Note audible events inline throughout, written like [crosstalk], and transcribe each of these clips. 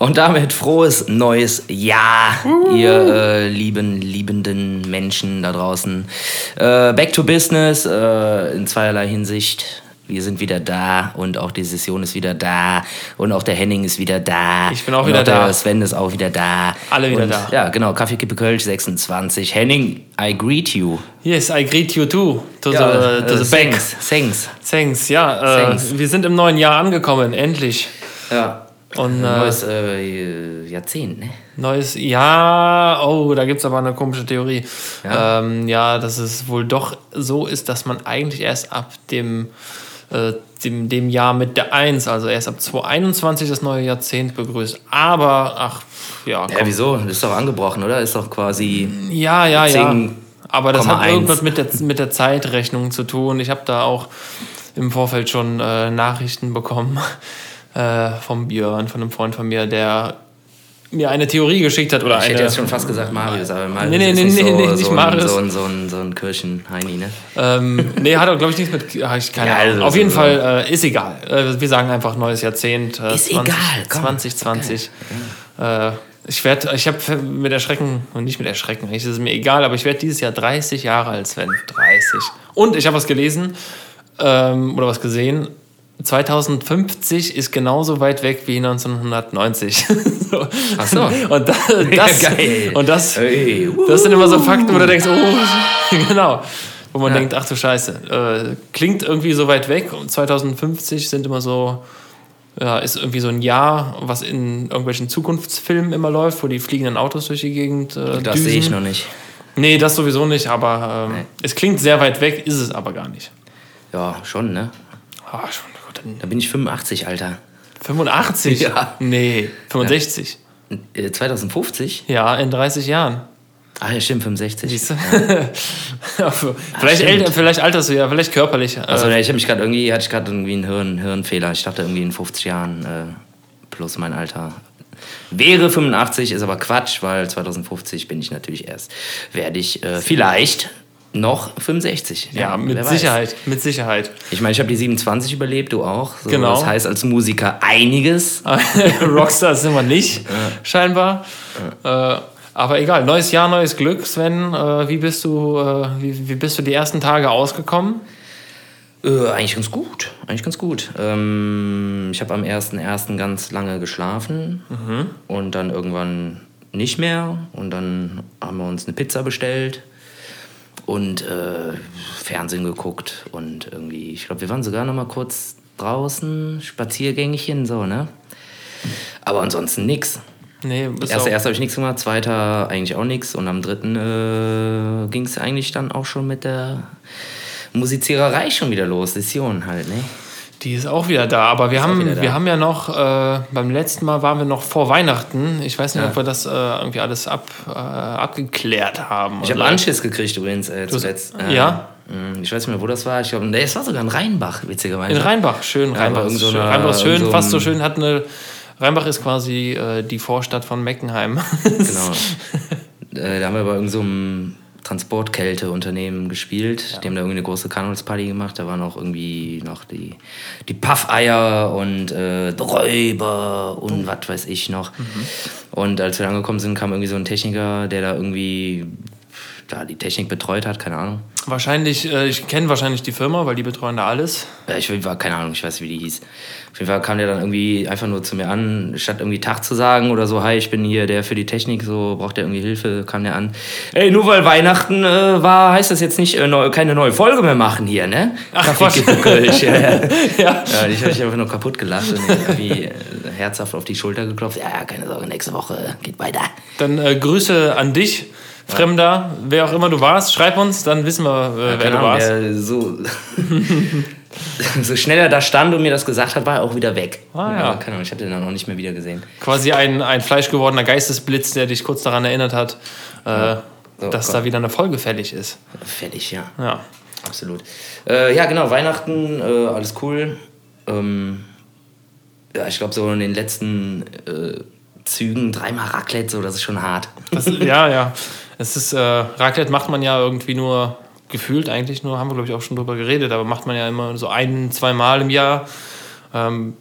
Und damit frohes neues Jahr, ihr äh, lieben, liebenden Menschen da draußen. Äh, back to business äh, in zweierlei Hinsicht. Wir sind wieder da und auch die Session ist wieder da und auch der Henning ist wieder da. Ich bin auch und wieder auch da. Der Sven ist auch wieder da. Alle wieder und, da. Ja, genau. Kaffee Kippe Kölsch 26. Henning, I greet you. Yes, I greet you too. To Ja, the, to äh, the thanks, thanks. Thanks, ja. Äh, Thanks. Wir sind im neuen Jahr angekommen, endlich. Ja. Und äh, neues äh, Jahrzehnt, ne? neues Jahr. Oh, da gibt es aber eine komische Theorie. Ja. Ja. Ähm, ja, dass es wohl doch so ist, dass man eigentlich erst ab dem, äh, dem, dem Jahr mit der 1, also erst ab 2021 das neue Jahrzehnt begrüßt. Aber, ach, ja. Ja, komm. wieso? Das ist doch angebrochen, oder? Ist doch quasi. Ja, ja, ja. 10,1. Aber das hat irgendwas mit der, mit der Zeitrechnung zu tun. Ich habe da auch im Vorfeld schon äh, Nachrichten bekommen äh, vom Björn, von einem Freund von mir, der mir eine Theorie geschickt hat. Oder Ich eine, hätte jetzt schon fast gesagt Marius, aber Marius Nee, nee, ist nee, nicht, nee, so, nee, nicht so, Marius. Ein, so, ein, so, ein, so ein Kirchenheini, ne? ähm, nee, hat auch, glaube ich, nichts mit. Ich keine Ja, also Auf jeden so- Fall äh, ist egal. Äh, wir sagen einfach neues Jahrzehnt. Äh, Ist egal, komm. 2020. Äh, ich werde, ich habe mit Erschrecken, und nicht mit Erschrecken, eigentlich ist es mir egal, aber ich werde dieses Jahr 30 Jahre alt, Sven. 30. Und ich habe was gelesen ähm, oder was gesehen. 2050 ist genauso weit weg wie 1990. [laughs] so. Ach so. Und das, [laughs] das, Geil. und das, Hey, uh. das sind immer so Fakten, wo du denkst, oh, [laughs] genau. Wo man Ja. denkt, ach du Scheiße, äh, klingt irgendwie so weit weg. Und 2050 sind immer so, ja, ist irgendwie so ein Jahr, was in irgendwelchen Zukunftsfilmen immer läuft, wo die fliegenden Autos durch die Gegend äh, Das sehe ich noch nicht. Nee, das sowieso nicht, aber ähm, Nee. es klingt sehr weit weg, ist es aber gar nicht. Ja, schon, ne? Ah, schon, Da bin ich 85, Alter. 85? Ja. Nee, 65. Äh, 2050? Ja, in 30 Jahren. Ah, ja, stimmt, 65. Siehst du? Ja, [laughs] vielleicht, stimmt. älter, vielleicht alterst du ja, vielleicht körperlich. Also, ich habe mich gerade irgendwie, hatte ich gerade irgendwie einen Hirn, Hirnfehler. Ich dachte irgendwie in 50 Jahren äh, plus mein Alter wäre 85, ist aber Quatsch, weil 2050 bin ich natürlich erst, werde ich äh, vielleicht noch 65. ja, mit wer weiß. Sicherheit, mit Sicherheit. Ich meine, ich habe die 27 überlebt, du auch. So, Genau. Das heißt als Musiker einiges. [laughs] Rockstar sind wir nicht, scheinbar. Äh, aber egal, neues Jahr, neues Glück. Sven, äh, wie, bist du, äh, wie, wie bist du die ersten Tage ausgekommen? Äh, eigentlich ganz gut. Eigentlich ganz gut. Ähm, ich habe am 1.1. ganz lange geschlafen und dann irgendwann nicht mehr. Und dann haben wir uns eine Pizza bestellt und äh, Fernsehen geguckt. Und irgendwie, ich glaube, wir waren sogar noch mal kurz draußen, Spaziergängchen, so, ne? Aber ansonsten nix. Nee, Erster, erster habe ich nichts gemacht, zweiter eigentlich auch nichts. Und am dritten äh, ging es eigentlich dann auch schon mit der Musiziererei schon wieder los. Session halt, ne? Die ist auch wieder da. Aber wir, auch haben, wir haben ja noch, äh, beim letzten Mal waren wir noch vor Weihnachten. Ich weiß nicht, Ja. ob wir das äh, irgendwie alles ab, äh, abgeklärt haben. Ich habe Anschiss gekriegt übrigens äh, zuletzt. Ja? mh, Ich weiß nicht mehr, wo das war. Ich glaube, nee, es war sogar in Rheinbach, witzigerweise. In Rheinbach, schön. Rheinbach, ist irgend so schön. eine- Rheinbach ist schön, so fast so schön. Hat eine, Rheinbach ist quasi äh, die Vorstadt von Meckenheim. Genau. [laughs] äh, da haben wir bei irgendeinem so Transportkälteunternehmen gespielt. Die haben da irgendwie eine große Karnevalsparty gemacht. Da waren auch irgendwie noch die, die Puffeier und äh, Räuber und was weiß ich noch. Und als wir angekommen sind, kam irgendwie so ein Techniker, der da irgendwie da die Technik betreut hat, keine Ahnung. Wahrscheinlich, äh, ich kenne wahrscheinlich die Firma, weil die betreuen da alles. Ja, ich war keine Ahnung, ich weiß nicht, wie die hieß. Auf jeden Fall kam der dann irgendwie einfach nur zu mir an, statt irgendwie Tag zu sagen oder so, hi, ich bin hier der für die Technik, so braucht der irgendwie Hilfe, kam der an. Ey, nur weil Weihnachten äh, war, heißt das jetzt nicht äh, neu, keine neue Folge mehr machen hier, ne? Ach, Kölsch, ja, ja. [laughs] Ja. ja, ich habe mich einfach nur kaputt gelacht und irgendwie äh, herzhaft auf die Schulter geklopft. Ja, ja, keine Sorge, nächste Woche geht weiter. Dann äh, Grüße an dich, Fremder, wer auch immer du warst. Schreib uns, dann wissen wir, äh, wer Keine du Ahnung, warst. der so, [laughs] so schnell er da stand und mir das gesagt hat, war er auch wieder weg. Ah, ja. Keine Ahnung, ich habe den dann auch nicht mehr wieder gesehen. Quasi ein, ein fleischgewordener Geistesblitz, der dich kurz daran erinnert hat, äh, So, dass komm. da wieder eine Folge fällig ist. Fertig, ja. Ja. Absolut. Äh, ja, genau, Weihnachten, äh, alles cool. Ähm, ja, ich glaube, so in den letzten äh, Zügen dreimal Raclette, so, das ist schon hart. Das, ja, ja. Es ist, äh, Raclette macht man ja irgendwie nur, gefühlt eigentlich nur, haben wir glaube ich auch schon drüber geredet, aber macht man ja immer so ein, zwei Mal im Jahr. Ähm,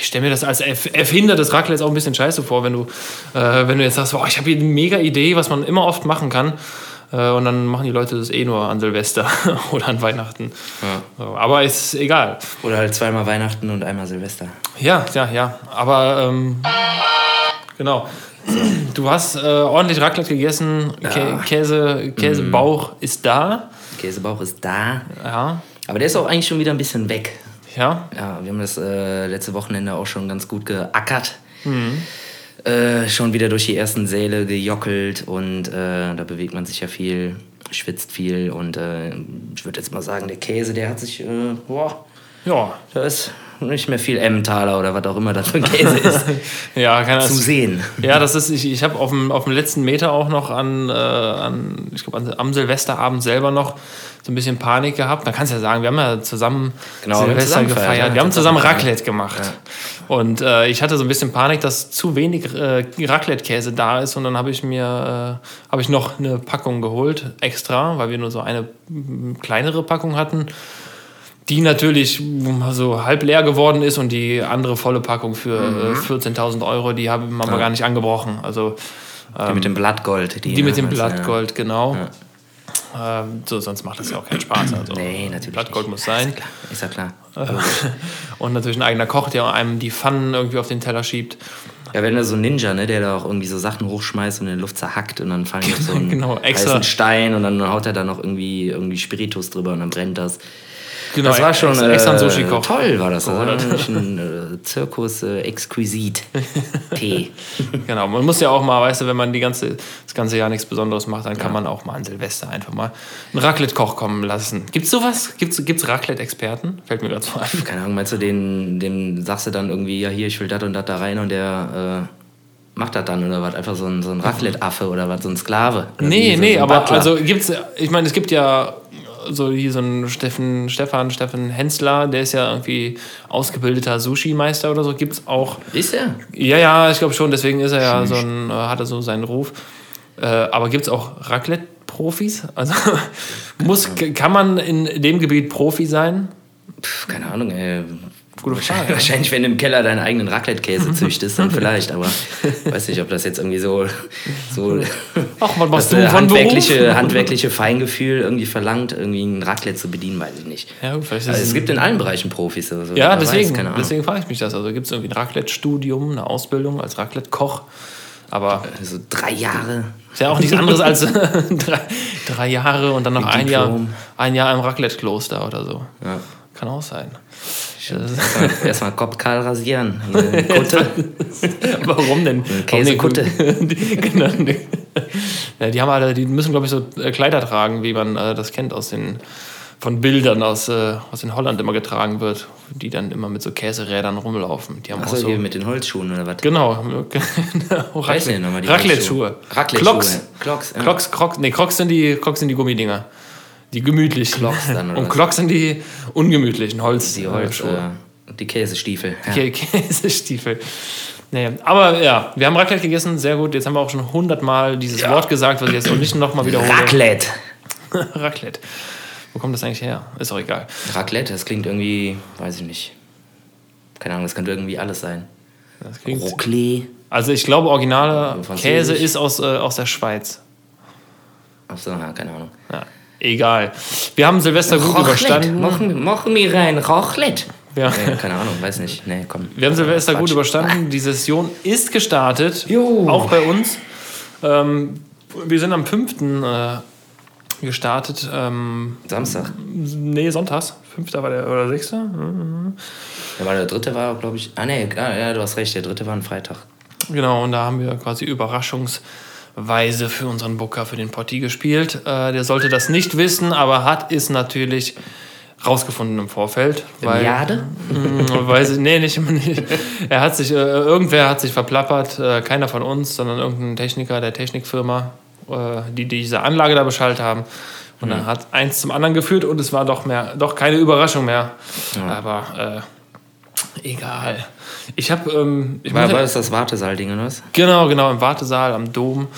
ich stelle mir das als Erf- Erfinder des Raclettes auch ein bisschen scheiße vor, wenn du, äh, wenn du jetzt sagst, boah, ich habe hier eine mega Idee, was man immer oft machen kann. Äh, und dann machen die Leute das eh nur an Silvester [laughs] oder an Weihnachten. So, aber ist egal. Oder halt zweimal Weihnachten und einmal Silvester. Ja, ja, ja. Aber ähm, genau. Du hast äh, ordentlich Raclette gegessen. Kä Käse, Käsebauch ist da. Käsebauch ist da. Ja. Aber der ist auch eigentlich schon wieder ein bisschen weg. Ja. Ja, wir haben das äh, letzte Wochenende auch schon ganz gut geackert. Äh, schon wieder durch die ersten Säle gejockelt und äh, da bewegt man sich ja viel, schwitzt viel und äh, ich würde jetzt mal sagen, der Käse, der hat sich, äh, boah, Ja. da ist nicht mehr viel Emmentaler oder was auch immer das für ein Käse ist, [laughs] Ja, kann zu das. sehen. Ja, das ist, ich, ich habe auf dem, auf dem letzten Meter auch noch an, äh, an ich glaube, am Silvesterabend selber noch so ein bisschen Panik gehabt. Da kannst du ja sagen, wir haben ja zusammen Genau, Silvester zusammen gefeiert, gefeiert. ja, wir haben zusammen Raclette gemacht. Und äh, ich hatte so ein bisschen Panik, dass zu wenig äh, Raclette-Käse da ist. Und dann habe ich mir äh, habe ich noch eine Packung geholt, extra, weil wir nur so eine kleinere Packung hatten die natürlich so halb leer geworden ist und die andere volle Packung für Mhm. äh, 14.000 Euro, die haben wir gar nicht angebrochen. Also Die mit dem Blattgold. die mit dem Blattgold, genau. Ähm, so, sonst macht das ja auch keinen Spaß. Also Ja. Nee, natürlich. Blattgold nicht. muss sein. Ist ja klar. [laughs] Und natürlich ein eigener Koch, der einem die Pfannen irgendwie auf den Teller schiebt. Ja, wenn da so ein Ninja, ne, der da auch irgendwie so Sachen hochschmeißt und in der Luft zerhackt und dann fallen die [laughs] auf so einen Genau, extra. Stein und dann haut er da noch irgendwie, irgendwie Spiritus drüber und dann brennt das. Genau, das war schon extra, extra ein äh, Sushi-Koch. toll, war das. Das war ein äh, Zirkus äh, exquisit. Tee. [laughs] Genau, man muss ja auch mal, weißt du, wenn man die ganze, das ganze Jahr nichts Besonderes macht, dann kann man auch mal an Silvester einfach mal einen Raclette-Koch kommen lassen. Gibt's sowas? Gibt's, gibt's Raclette-Experten? Fällt mir gerade so ein. Keine Ahnung, meinst du, den, dem sagst du dann irgendwie, ja hier, ich will das und das da rein und der äh, macht das dann oder was? Einfach so ein, so ein Raclette-Affe oder was, so ein Sklave? Nee, nee, so aber Butler. also gibt's, ich meine, es gibt ja so hier so einen Steffen, Stefan, Steffen Hensler, der ist ja irgendwie ausgebildeter Sushi-Meister oder so, gibt's auch. Ist er? Ja, ja, ich glaube schon, deswegen ist er ja so ein, äh, hat er so seinen Ruf. Äh, aber gibt's auch Raclette-Profis? Also [laughs] muss, kann man in dem Gebiet Profi sein? Pff, keine Ahnung, ey. Gute Frage. Wahrscheinlich, wenn du im Keller deinen eigenen Raclette-Käse züchtest, dann [laughs] vielleicht, aber weiß nicht, ob das jetzt irgendwie so, so Ach, was machst du handwerkliche, Beruf? handwerkliche Feingefühl irgendwie verlangt, irgendwie ein Raclette zu bedienen, weiß ich nicht. Ja, gut, Also, es gibt in allen Bereichen Profis. Also, Ja, wer deswegen, Weiß, deswegen frage ich mich das. Also gibt es irgendwie ein Raclette-Studium, eine Ausbildung als Raclette-Koch? Aber Also drei Jahre. ist ja auch nichts anderes als [laughs] [laughs] drei, drei Jahre und dann noch ein Jahr, ein Jahr im Raclette-Kloster oder so. Ja. Kann auch sein. Erstmal erstmal Kopfkahl rasieren. [laughs] Eine Kutte. [laughs] Warum denn? Käsekutte. [laughs] Genau, ja, die haben alle, die müssen, glaube ich, so äh, Kleider tragen, wie man äh, das kennt aus den von Bildern aus, äh, aus in Holland immer getragen wird, die dann immer mit so Käserädern rumlaufen. Die haben auch Achso, so. hier mit den Holzschuhen oder was? Genau, genau. Raclette-Schuhe. Raclette-Schuhe. Crocs. Crocs, ja. Crocs, Crocs, nee, Crocs sind die, Crocs sind die Gummidinger. Die gemütlichen. Crocs dann, oder [laughs] Und was? Crocs sind die ungemütlichen Holz. Die Holz, Schuhe. äh, die Käsestiefel. Ja. Kä- [laughs] Käsestiefel. Nee, aber ja, wir haben Raclette gegessen, sehr gut. Jetzt haben wir auch schon hundertmal dieses Wort gesagt, was ich jetzt auch nicht nochmal wiederhole. Raclette. [laughs] Raclette. Wo kommt das eigentlich her? Ist auch egal. Raclette, das klingt irgendwie, weiß ich nicht. Keine Ahnung, das könnte irgendwie alles sein. Das klingt, Roclé. also ich glaube, originale. Käse ist aus, äh, aus der Schweiz. Achso, ja, keine Ahnung. Ja, egal. Wir haben Silvester gut überstanden. Machen, machen wir rein Raclette. Ja. Nee, keine Ahnung, weiß nicht. Nee, komm. Wir haben Silvester gut Quatsch. überstanden. Die Session ist gestartet. Jo. Auch bei uns. Ähm, wir sind am 5. Äh, gestartet. Ähm, Samstag. nee, sonntags. 5. war der oder 6. Ja, war der dritte war, glaube ich. Ah, nee, ah, ja, du hast recht, der dritte war ein Freitag. Genau, und da haben wir quasi überraschungsweise für unseren Booker, für den Potti gespielt. Äh, der sollte das nicht wissen, aber hat es natürlich rausgefunden im Vorfeld. Weil, Jade? Mm, Weiß ich, nee, nicht, [laughs] nicht. Er hat sich, äh, irgendwer hat sich verplappert, äh, keiner von uns, sondern irgendein Techniker der Technikfirma, äh, die diese Anlage da beschallt haben. Und dann hat eins zum anderen geführt und es war doch mehr, doch keine Überraschung mehr. Aber äh, egal. Ich habe, ähm, ich War, war das das Wartesaal-Ding oder was? genau, genau im Wartesaal am Dom.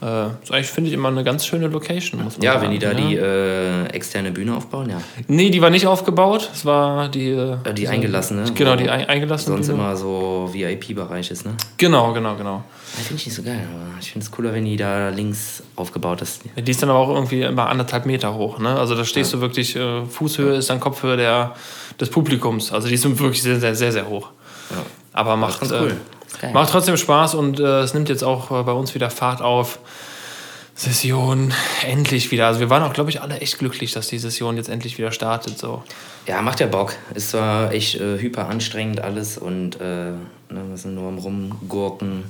Äh, ist eigentlich, finde ich, immer eine ganz schöne Location, muss man Ja, sagen. wenn die da ja. die äh, externe Bühne aufbauen, ja. Nee, die war nicht aufgebaut. Es war die. äh, Äh, die eingelassene. Genau, die ein, eingelassene. Sonst Bühne. immer so VIP-Bereich ist, ne? Genau, genau, genau. Ja, finde ich nicht so geil, aber ich finde es cooler, wenn die da links aufgebaut ist. Ja, Die ist dann aber auch irgendwie immer anderthalb Meter hoch. Ne? Also da stehst du wirklich, äh, Fußhöhe ist dann Kopfhöhe der, des Publikums. Also die ist wirklich sehr, sehr, sehr, sehr hoch. Ja. Aber macht, cool. äh, macht trotzdem Spaß und äh, es nimmt jetzt auch äh, bei uns wieder Fahrt auf. Session endlich wieder. Also wir waren auch, glaube ich, alle echt glücklich, dass die Session jetzt endlich wieder startet. So. Ja, macht ja Bock. Ist zwar echt äh, hyper anstrengend alles und äh, ne, wir sind nur am Rumgurken.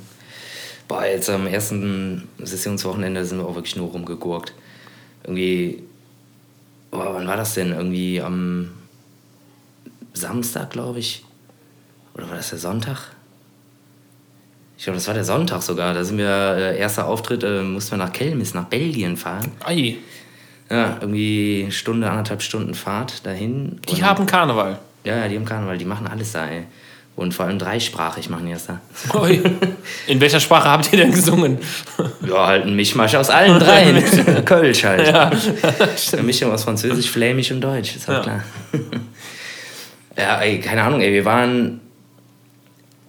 Boah, jetzt am ersten Sessionswochenende sind wir auch wirklich nur rumgegurkt. Irgendwie, boah, wann war das denn? Irgendwie am Samstag, glaube ich. Oder war das der Sonntag? Ich glaube, das war der Sonntag sogar. Da sind wir, äh, erster Auftritt, äh, mussten wir nach Kelmis, nach Belgien fahren. Ei, Ja, irgendwie Stunde, anderthalb Stunden Fahrt dahin. die Und- haben Karneval. ja, ja, die haben Karneval, die machen alles da, ey. Und vor allem dreisprachig machen die das da. Ui. In welcher Sprache habt ihr denn gesungen? [laughs] Ja, halt ein Mischmasch aus allen dreien. [laughs] Kölsch halt. Ja, [laughs] Eine Mischung aus Französisch, Flämisch und Deutsch, ist halt Ja. klar. Ja, ey, keine Ahnung, ey, wir waren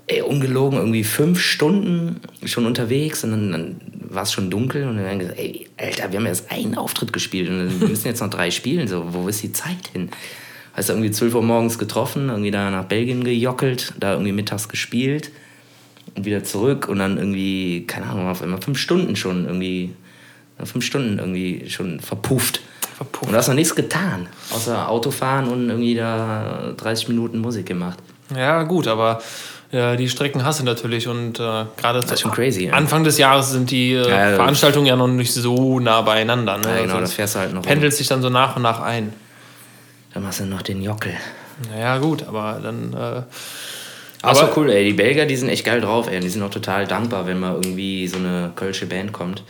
ey, ungelogen irgendwie fünf Stunden schon unterwegs und dann, dann war es schon dunkel und dann haben wir gesagt, ey, Alter, wir haben erst einen Auftritt gespielt und wir müssen jetzt noch drei spielen, so, wo ist die Zeit hin? Hast du irgendwie 12 Uhr morgens getroffen, irgendwie da nach Belgien gejockelt, da irgendwie mittags gespielt und wieder zurück und dann irgendwie, keine Ahnung, auf einmal fünf Stunden schon irgendwie, fünf Stunden irgendwie schon verpufft. Verpufft. Und du hast noch nichts getan, außer Autofahren und irgendwie da 30 Minuten Musik gemacht. ja gut, aber ja, die Strecken hast du natürlich und äh, gerade Das ist schon crazy, ja. Anfang des Jahres sind die äh, Ja, ja. Veranstaltungen ja noch nicht so nah beieinander. Ne? Ja, genau, Also das fährst du halt noch. pendelt sich dann so nach und nach ein. Dann machst du noch den Jockel. Naja, gut, aber dann. Äh, Aber, aber cool, ey. Die Belgier, die sind echt geil drauf, ey. Und die sind auch total dankbar, wenn mal irgendwie so eine kölsche Band kommt.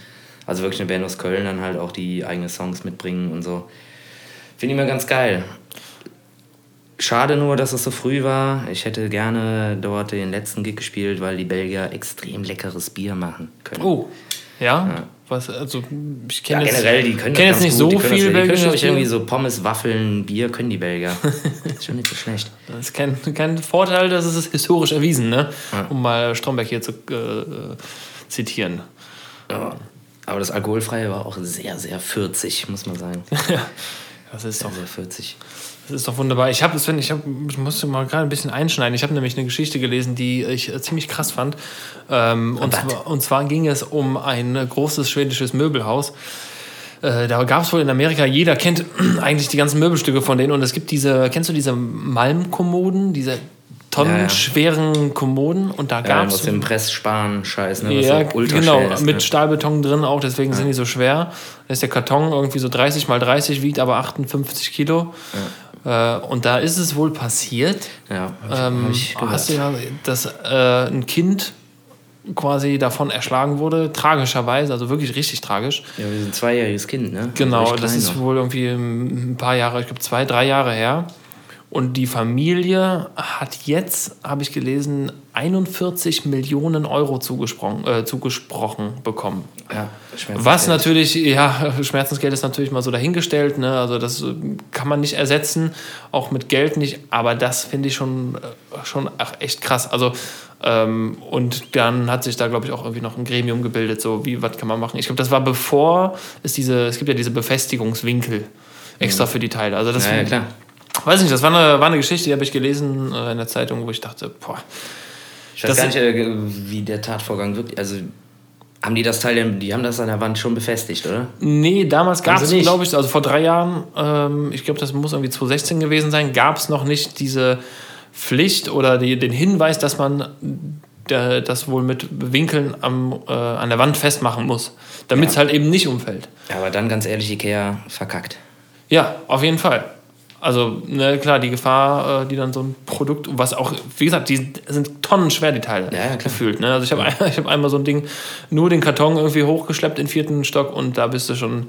Also wirklich eine Band aus Köln, dann halt auch die eigene Songs mitbringen und so. Finde ich immer ganz geil. Schade nur, dass es so früh war. Ich hätte gerne dort den letzten Gig gespielt, weil die Belgier extrem leckeres Bier machen können. oh, ja? Was, also, ich Ja, kenne jetzt, generell, die können kenn das jetzt nicht gut. so die können das, viel Die können ich, irgendwie so Pommes, Waffeln, Bier können die Belgier. [laughs] ist schon nicht so schlecht. Das ist kein, kein Vorteil, das ist historisch erwiesen, ne? Ja. Um mal Stromberg hier zu äh, zitieren. Ja. Aber das Alkoholfreie war auch sehr, sehr 40, muss man sagen. [laughs] Das ist doch, Also 40. das ist doch wunderbar. Ich, hab, Sven, ich, hab, ich musste mal gerade ein bisschen einschneiden. Ich habe nämlich eine Geschichte gelesen, die ich äh, ziemlich krass fand. Ähm, und, zwar, und zwar ging es um ein äh, großes schwedisches Möbelhaus. Äh, da gab es wohl in Amerika, jeder kennt [clears throat] eigentlich die ganzen Möbelstücke von denen. Und es gibt diese, kennst du diese Malmkommoden, diese tonnenschweren Kommoden? Und da gab aus es. dem Presssparen-Scheiß, ne? Was Ja, so ultra genau, ist, mit ne? Stahlbeton drin auch, deswegen sind die so schwer. Da ist der Karton irgendwie so 30 mal 30, wiegt aber 58 Kilo. Äh, und da ist es wohl passiert, Ja, ich, ähm, ich hast du ja, dass äh, ein Kind quasi davon erschlagen wurde, tragischerweise, also wirklich richtig tragisch. Ja, wir sind ein zweijähriges Kind, ne? Genau, das ist noch. wohl irgendwie ein paar Jahre, ich glaube zwei, drei Jahre her. Und die Familie hat jetzt, habe ich gelesen, 41 Millionen Euro zugesprochen, äh, zugesprochen bekommen. Ja, Schmerzensgeld. Was natürlich, ja, [laughs] Schmerzensgeld ist natürlich mal so dahingestellt, ne? also das äh, kann man nicht ersetzen, auch mit Geld nicht, aber das finde ich schon, äh, schon ach, echt krass. Also, ähm, und dann hat sich da, glaube ich, auch irgendwie noch ein Gremium gebildet, so wie, was kann man machen. Ich glaube, das war bevor es diese, es gibt ja diese Befestigungswinkel extra für die Teile. Also das, Mhm. Ja, ja, klar. Weiß nicht, das war eine, war eine Geschichte, die habe ich gelesen äh, in der Zeitung, wo ich dachte, boah, Ich weiß gar nicht, äh, wie der Tatvorgang wirklich. Also, haben die das Teil, die haben das an der Wand schon befestigt, oder? Nee, damals gab es, glaube ich, also vor drei Jahren, ähm, ich glaube, das muss irgendwie 2016 gewesen sein, gab es noch nicht diese Pflicht oder die, den Hinweis, dass man der, das wohl mit Winkeln am, äh, an der Wand festmachen muss, damit es halt eben nicht umfällt. Ja, aber dann ganz ehrlich, Ikea verkackt. Ja, auf jeden Fall. Also, ne, klar, die Gefahr, äh, die dann so ein Produkt, was auch, wie gesagt, die sind tonnenschwer, die Teile, Ja, ja, gefühlt. Ne? Also, ich habe [laughs] ich hab einmal so ein Ding, nur den Karton irgendwie hochgeschleppt in den vierten Stock und da bist du schon,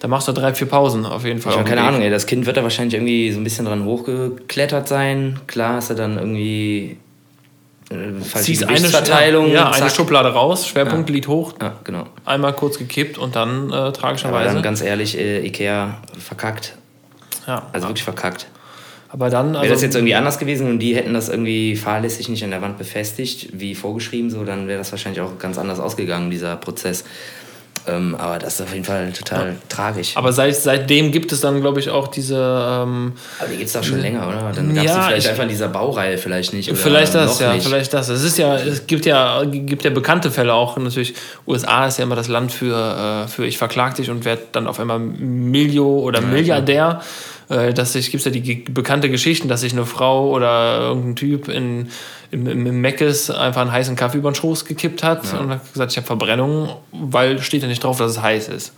da machst du drei, vier Pausen auf jeden Fall. Ich habe keine. Ahnung, ey. Das Kind wird da wahrscheinlich irgendwie so ein bisschen dran hochgeklettert sein. Klar ist er dann irgendwie äh, Ziehst eine, Gewichtsverteilung. ja, eine zack. Schublade raus, Schwerpunkt Ja. liegt hoch, Ja, genau. einmal kurz gekippt und dann äh, Aber tragischerweise. dann ganz ehrlich, äh, Ikea verkackt. Ja. Also wirklich verkackt. Aber dann, Wäre das also, jetzt irgendwie anders gewesen und die hätten das irgendwie fahrlässig nicht an der Wand befestigt, wie vorgeschrieben, so, dann wäre das wahrscheinlich auch ganz anders ausgegangen, dieser Prozess. Ähm, aber das ist auf jeden Fall total tragisch. aber seit, seitdem gibt es dann, glaube ich, auch diese. Ähm, Aber die gibt es doch schon länger, oder? Dann gab es Ja, vielleicht ich- einfach in dieser Baureihe vielleicht nicht. Vielleicht das, ja, nicht. vielleicht das. Es ist ja, es gibt ja, gibt ja bekannte Fälle auch. Natürlich, USA ist ja immer das Land für, äh, für ich verklag dich und werde dann auf einmal Milio oder Milliardär. Äh, dass sich, gibt ja die bekannte Geschichten, dass sich eine Frau oder irgendein Typ in, im, im, Meckes einfach einen heißen Kaffee über den Schoß gekippt hat und hat gesagt, ich habe Verbrennung, weil steht ja nicht drauf, dass es heiß ist.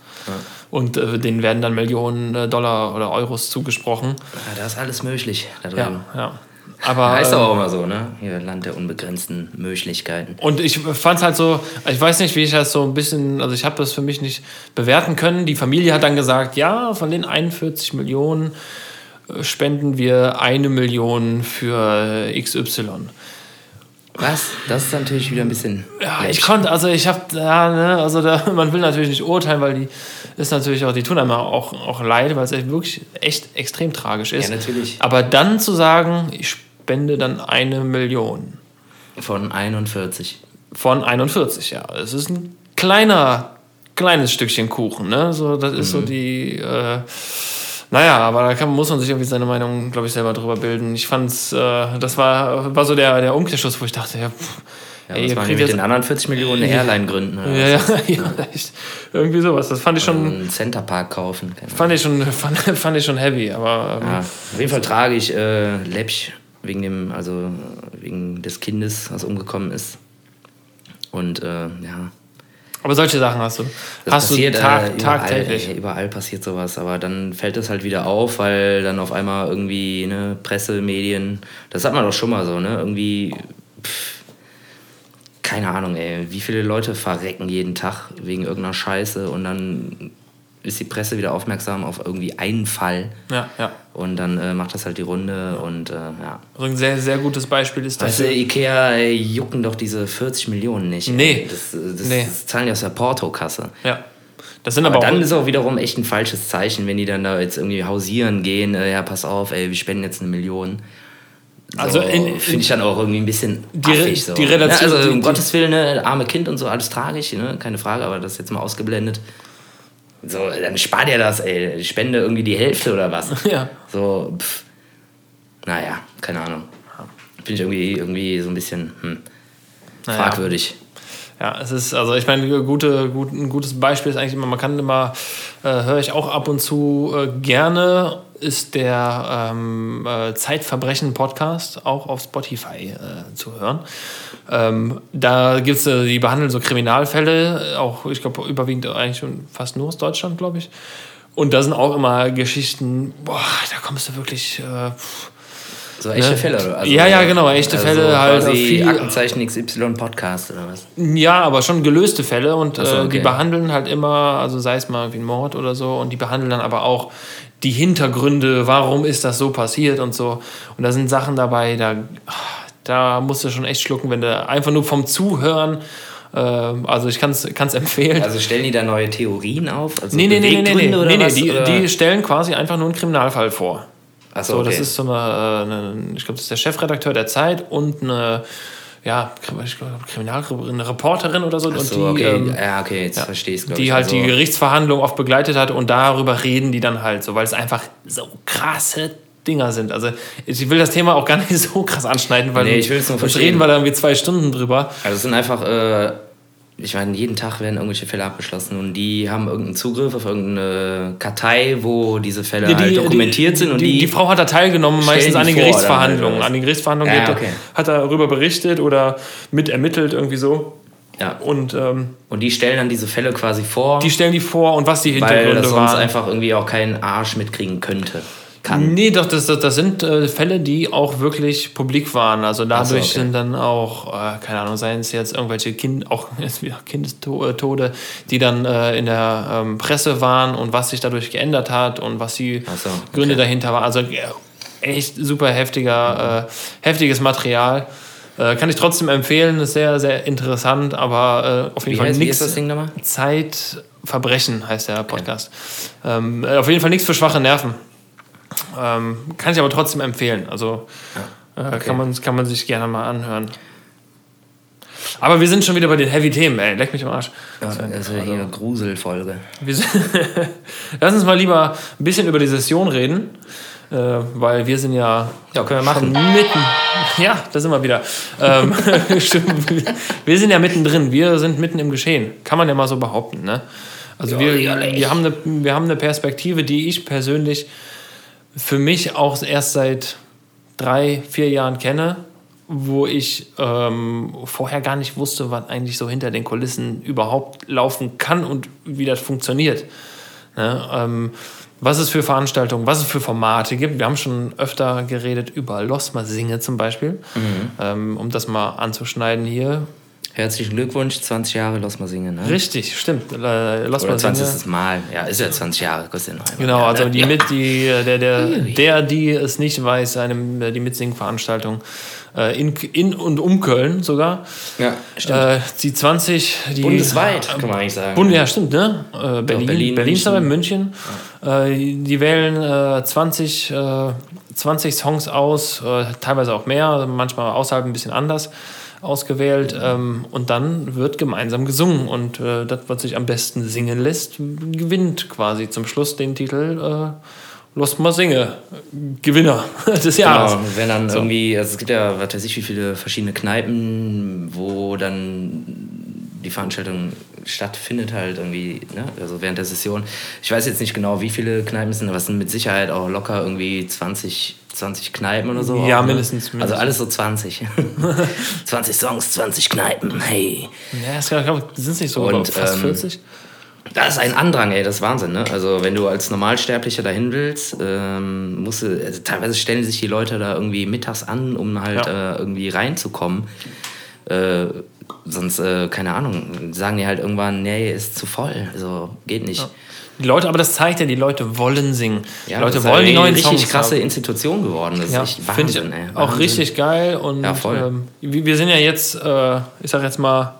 Und äh, denen werden dann Millionen äh, Dollar oder Euros zugesprochen. Ja, da ist alles möglich. Da Ja, drüben. ja. Aber, heißt ähm, aber auch immer so, ne? Hier Land der unbegrenzten Möglichkeiten. Und ich fand es halt so, ich weiß nicht, wie ich das so ein bisschen, also ich habe das für mich nicht bewerten können. Die Familie hat dann gesagt, ja, von den 41 Millionen äh, spenden wir eine Million für äh, XY. Was? Das ist natürlich wieder ein bisschen. Ja, ich konnte, also ich habe, ja, ne, also da, [laughs] man will natürlich nicht urteilen, weil die ist natürlich auch, die tun einem auch, auch leid, weil es echt wirklich echt extrem tragisch ist. Ja, natürlich. Aber dann zu sagen, ich spende dann eine Million Von 41. von 41, ja. Es ist ein kleiner, kleines Stückchen Kuchen, ne? So, das ist so Mhm. die, äh, naja, aber da kann, muss man sich irgendwie seine Meinung, glaube ich, selber drüber bilden. Ich fand's, äh, das war, war so der, der Umkehrschluss, wo ich dachte, ja, pff, Ja, ey, ihr kriegt jetzt, den anderen 40 Millionen eine Airline gründen? Ja, ja, was? ja, [laughs] echt, irgendwie sowas. Das fand ich schon, Einen Centerpark kaufen. Fand ich schon, [laughs] fand, fand ich schon heavy, aber, ähm, Ja, auf jeden Fall tragisch, äh, läppsch, wegen dem, also wegen des Kindes, was umgekommen ist. Und äh, ja, aber solche Sachen hast du, das hast du passiert tag, äh, überall, tagtäglich. äh, überall passiert sowas, aber dann fällt es halt wieder auf, weil dann auf einmal irgendwie ne, Presse, Medien, das hat man doch schon mal so, ne? Irgendwie, pff, keine Ahnung, ey, wie viele Leute verrecken jeden Tag wegen irgendeiner Scheiße und dann ist die Presse wieder aufmerksam auf irgendwie einen Fall Ja, ja. und dann äh, macht das halt die Runde und äh, ja. Also ein sehr, sehr gutes Beispiel ist Weißt das. du, Ikea ey, jucken doch diese 40 Millionen nicht. ey. Nee. Das, äh, das, Nee. das zahlen die aus der Portokasse. Ja. Das sind Aber aber, dann ist auch wiederum echt ein falsches Zeichen, wenn die dann da jetzt irgendwie hausieren gehen. Äh, ja, pass auf, ey, wir spenden jetzt eine Million. So, Also in- in- finde ich dann auch irgendwie ein bisschen Die affig. So. die Relation- Ja, also um die- Gottes Willen, ne, arme Kind und so, alles tragisch, ne, keine Frage, aber das ist jetzt mal ausgeblendet. So, dann spart ihr das, ey. Ich spende irgendwie die Hälfte oder was. [laughs] Ja. So, pff. Naja, keine Ahnung. Finde ich irgendwie, irgendwie so ein bisschen hm, Naja. fragwürdig. Ja, es ist, also ich meine, gute, gut, ein gutes Beispiel ist eigentlich immer, man kann immer, äh, höre ich auch ab und zu äh, gerne, ist der ähm, äh, Zeitverbrechen-Podcast auch auf Spotify äh, zu hören. Ähm, da gibt es, äh, die behandeln so Kriminalfälle, auch, ich glaube, überwiegend eigentlich schon fast nur aus Deutschland, glaube ich. Und da sind auch immer Geschichten, boah, da kommst du wirklich. Äh, So echte Ne? Fälle. Also, Ja, ja, genau, echte Fälle halt viel- Aktenzeichen XY Podcast oder was? Ja, aber schon gelöste Fälle und so, äh, okay. die behandeln halt immer, also sei es mal wie ein Mord oder so, und die behandeln dann aber auch die Hintergründe, warum ist das so passiert und so. Und da sind Sachen dabei, da, da musst du schon echt schlucken, wenn du einfach nur vom Zuhören, äh, also ich kann es empfehlen. Also stellen die da neue Theorien auf? Also nee, nee, nee, nee, nee, nee, nee, die, die stellen quasi einfach nur einen Kriminalfall vor. Achso, So, okay. das ist so eine, äh, eine ich glaube, das ist der Chefredakteur der Zeit und eine, ja, ich glaube, Kriminal eine Reporterin oder so. Ach und so, die, okay. ähm, ja, okay, jetzt verstehe ich die halt also, die Gerichtsverhandlung oft begleitet hat und darüber reden die dann halt so, weil es einfach so krasse Dinger sind. Also ich will das Thema auch gar nicht [laughs] so krass anschneiden, weil Nee, ich will es nur sonst verstehen. reden wir da irgendwie zwei Stunden drüber. Also es sind einfach, äh, ich meine, jeden Tag werden irgendwelche Fälle abgeschlossen und die haben irgendeinen Zugriff auf irgendeine Kartei, wo diese Fälle Die, halt dokumentiert sind und die, die, die Frau hat da teilgenommen, meistens die an den vor, Gerichtsverhandlungen. An den Gerichtsverhandlungen Ja, hat, okay. hat er darüber berichtet oder mit ermittelt irgendwie so. ja, Und ähm, und die stellen dann diese Fälle quasi vor, die stellen die vor und was die weil Hintergründe das sonst waren. einfach irgendwie auch kein Arsch mitkriegen könnte. Kann. Nee, doch, das, das, das sind äh, Fälle, die auch wirklich publik waren. Also dadurch okay. sind dann auch, äh, keine Ahnung, seien es jetzt irgendwelche Kind, auch [laughs] Kindestode, die dann äh, in der ähm, Presse waren und was sich dadurch geändert hat und was die Ach so, okay. Gründe dahinter waren. Also äh, echt super heftiger, äh, heftiges Material. Äh, kann ich trotzdem empfehlen, ist sehr, sehr interessant, aber auf jeden Wie Fall nichts. nochmal? Zeitverbrechen heißt der Podcast. Ähm, äh, auf jeden Fall nichts für schwache Nerven. Ähm, kann ich aber trotzdem empfehlen. Also äh, kann, man, kann man sich gerne mal anhören. Aber wir sind schon wieder bei den Heavy-Themen, ey. Leck mich am Arsch. Ja, das ist ja hier eine Gruselfolge. Wir [laughs] Lass uns mal lieber ein bisschen über die Session reden, äh, weil wir sind ja, Ja, können wir machen. mitten. Ja, da sind wir wieder. Ähm, [laughs] wir sind ja mittendrin, wir sind mitten im Geschehen. Kann man ja mal so behaupten. Ne? Also wir, ehrlich. wir, haben eine, wir haben eine Perspektive, die ich persönlich für mich auch erst seit drei, vier Jahren kenne, wo ich ähm, vorher gar nicht wusste, was eigentlich so hinter den Kulissen überhaupt laufen kann und wie das funktioniert. Ne? Ähm, was es für Veranstaltungen, was es für Formate gibt. Wir haben schon öfter geredet über Losma Singe zum Beispiel, ähm, um das mal anzuschneiden hier. Herzlichen Glückwunsch, 20 Jahre, lass mal singen. Ne? Richtig, stimmt. Äh, Losma Oder Singe. 20. Mal. Ja, ist ja 20 Jahre, kostet ja noch einmal. Genau, ja, also die ja. mit, die, äh, der, der, der, die es nicht weiß, eine, die Mitsingen-Veranstaltung äh, in, in und um Köln sogar. Ja, stimmt. Äh, die 20, die Bundesweit, kann man eigentlich sagen. Bund, ja, stimmt, ne? Äh, Berlin, Berlin, Berlin, Berlin ist dabei, München. München. Äh, die wählen äh, 20, äh, 20 Songs aus, äh, teilweise auch mehr, manchmal außerhalb ein bisschen anders ausgewählt. Ähm, und dann wird gemeinsam gesungen. Und äh, das, was sich am besten singen lässt, gewinnt quasi zum Schluss den Titel äh, Los mal singe, Gewinner [laughs] des Jahres. Genau, wenn dann irgendwie, also es gibt ja, was weiß ich, wie viele verschiedene Kneipen, wo dann die Veranstaltung stattfindet, halt irgendwie, ne? also während der Session. Ich weiß jetzt nicht genau, wie viele Kneipen es sind, aber es sind mit Sicherheit auch locker irgendwie 20, 20 Kneipen oder so. Ja, auch, ne? mindestens, Also mindestens. alles so 20. 20 [laughs] Songs, 20 Kneipen, hey. Ja, es sind es nicht so Und, fast ähm, 40? Das ist ein Andrang, ey, das ist Wahnsinn, ne? Also wenn du als Normalsterblicher dahin willst, ähm, musst du, also teilweise stellen sich die Leute da irgendwie mittags an, um halt Ja. äh, irgendwie reinzukommen. Äh, sonst, äh, keine Ahnung, sagen die halt irgendwann, nee, ist zu voll, also geht nicht. Die Leute, aber das zeigt ja, die Leute wollen singen. Ja, die Leute das ist wollen eine die neuen richtig Songs krasse haben. Institution geworden, das Ja, ist echt finde ich Wahnsinn, ey. auch Wahnsinn. richtig geil. Und Ja, voll. Ähm, wir wir sind ja jetzt, äh, ich sag jetzt mal,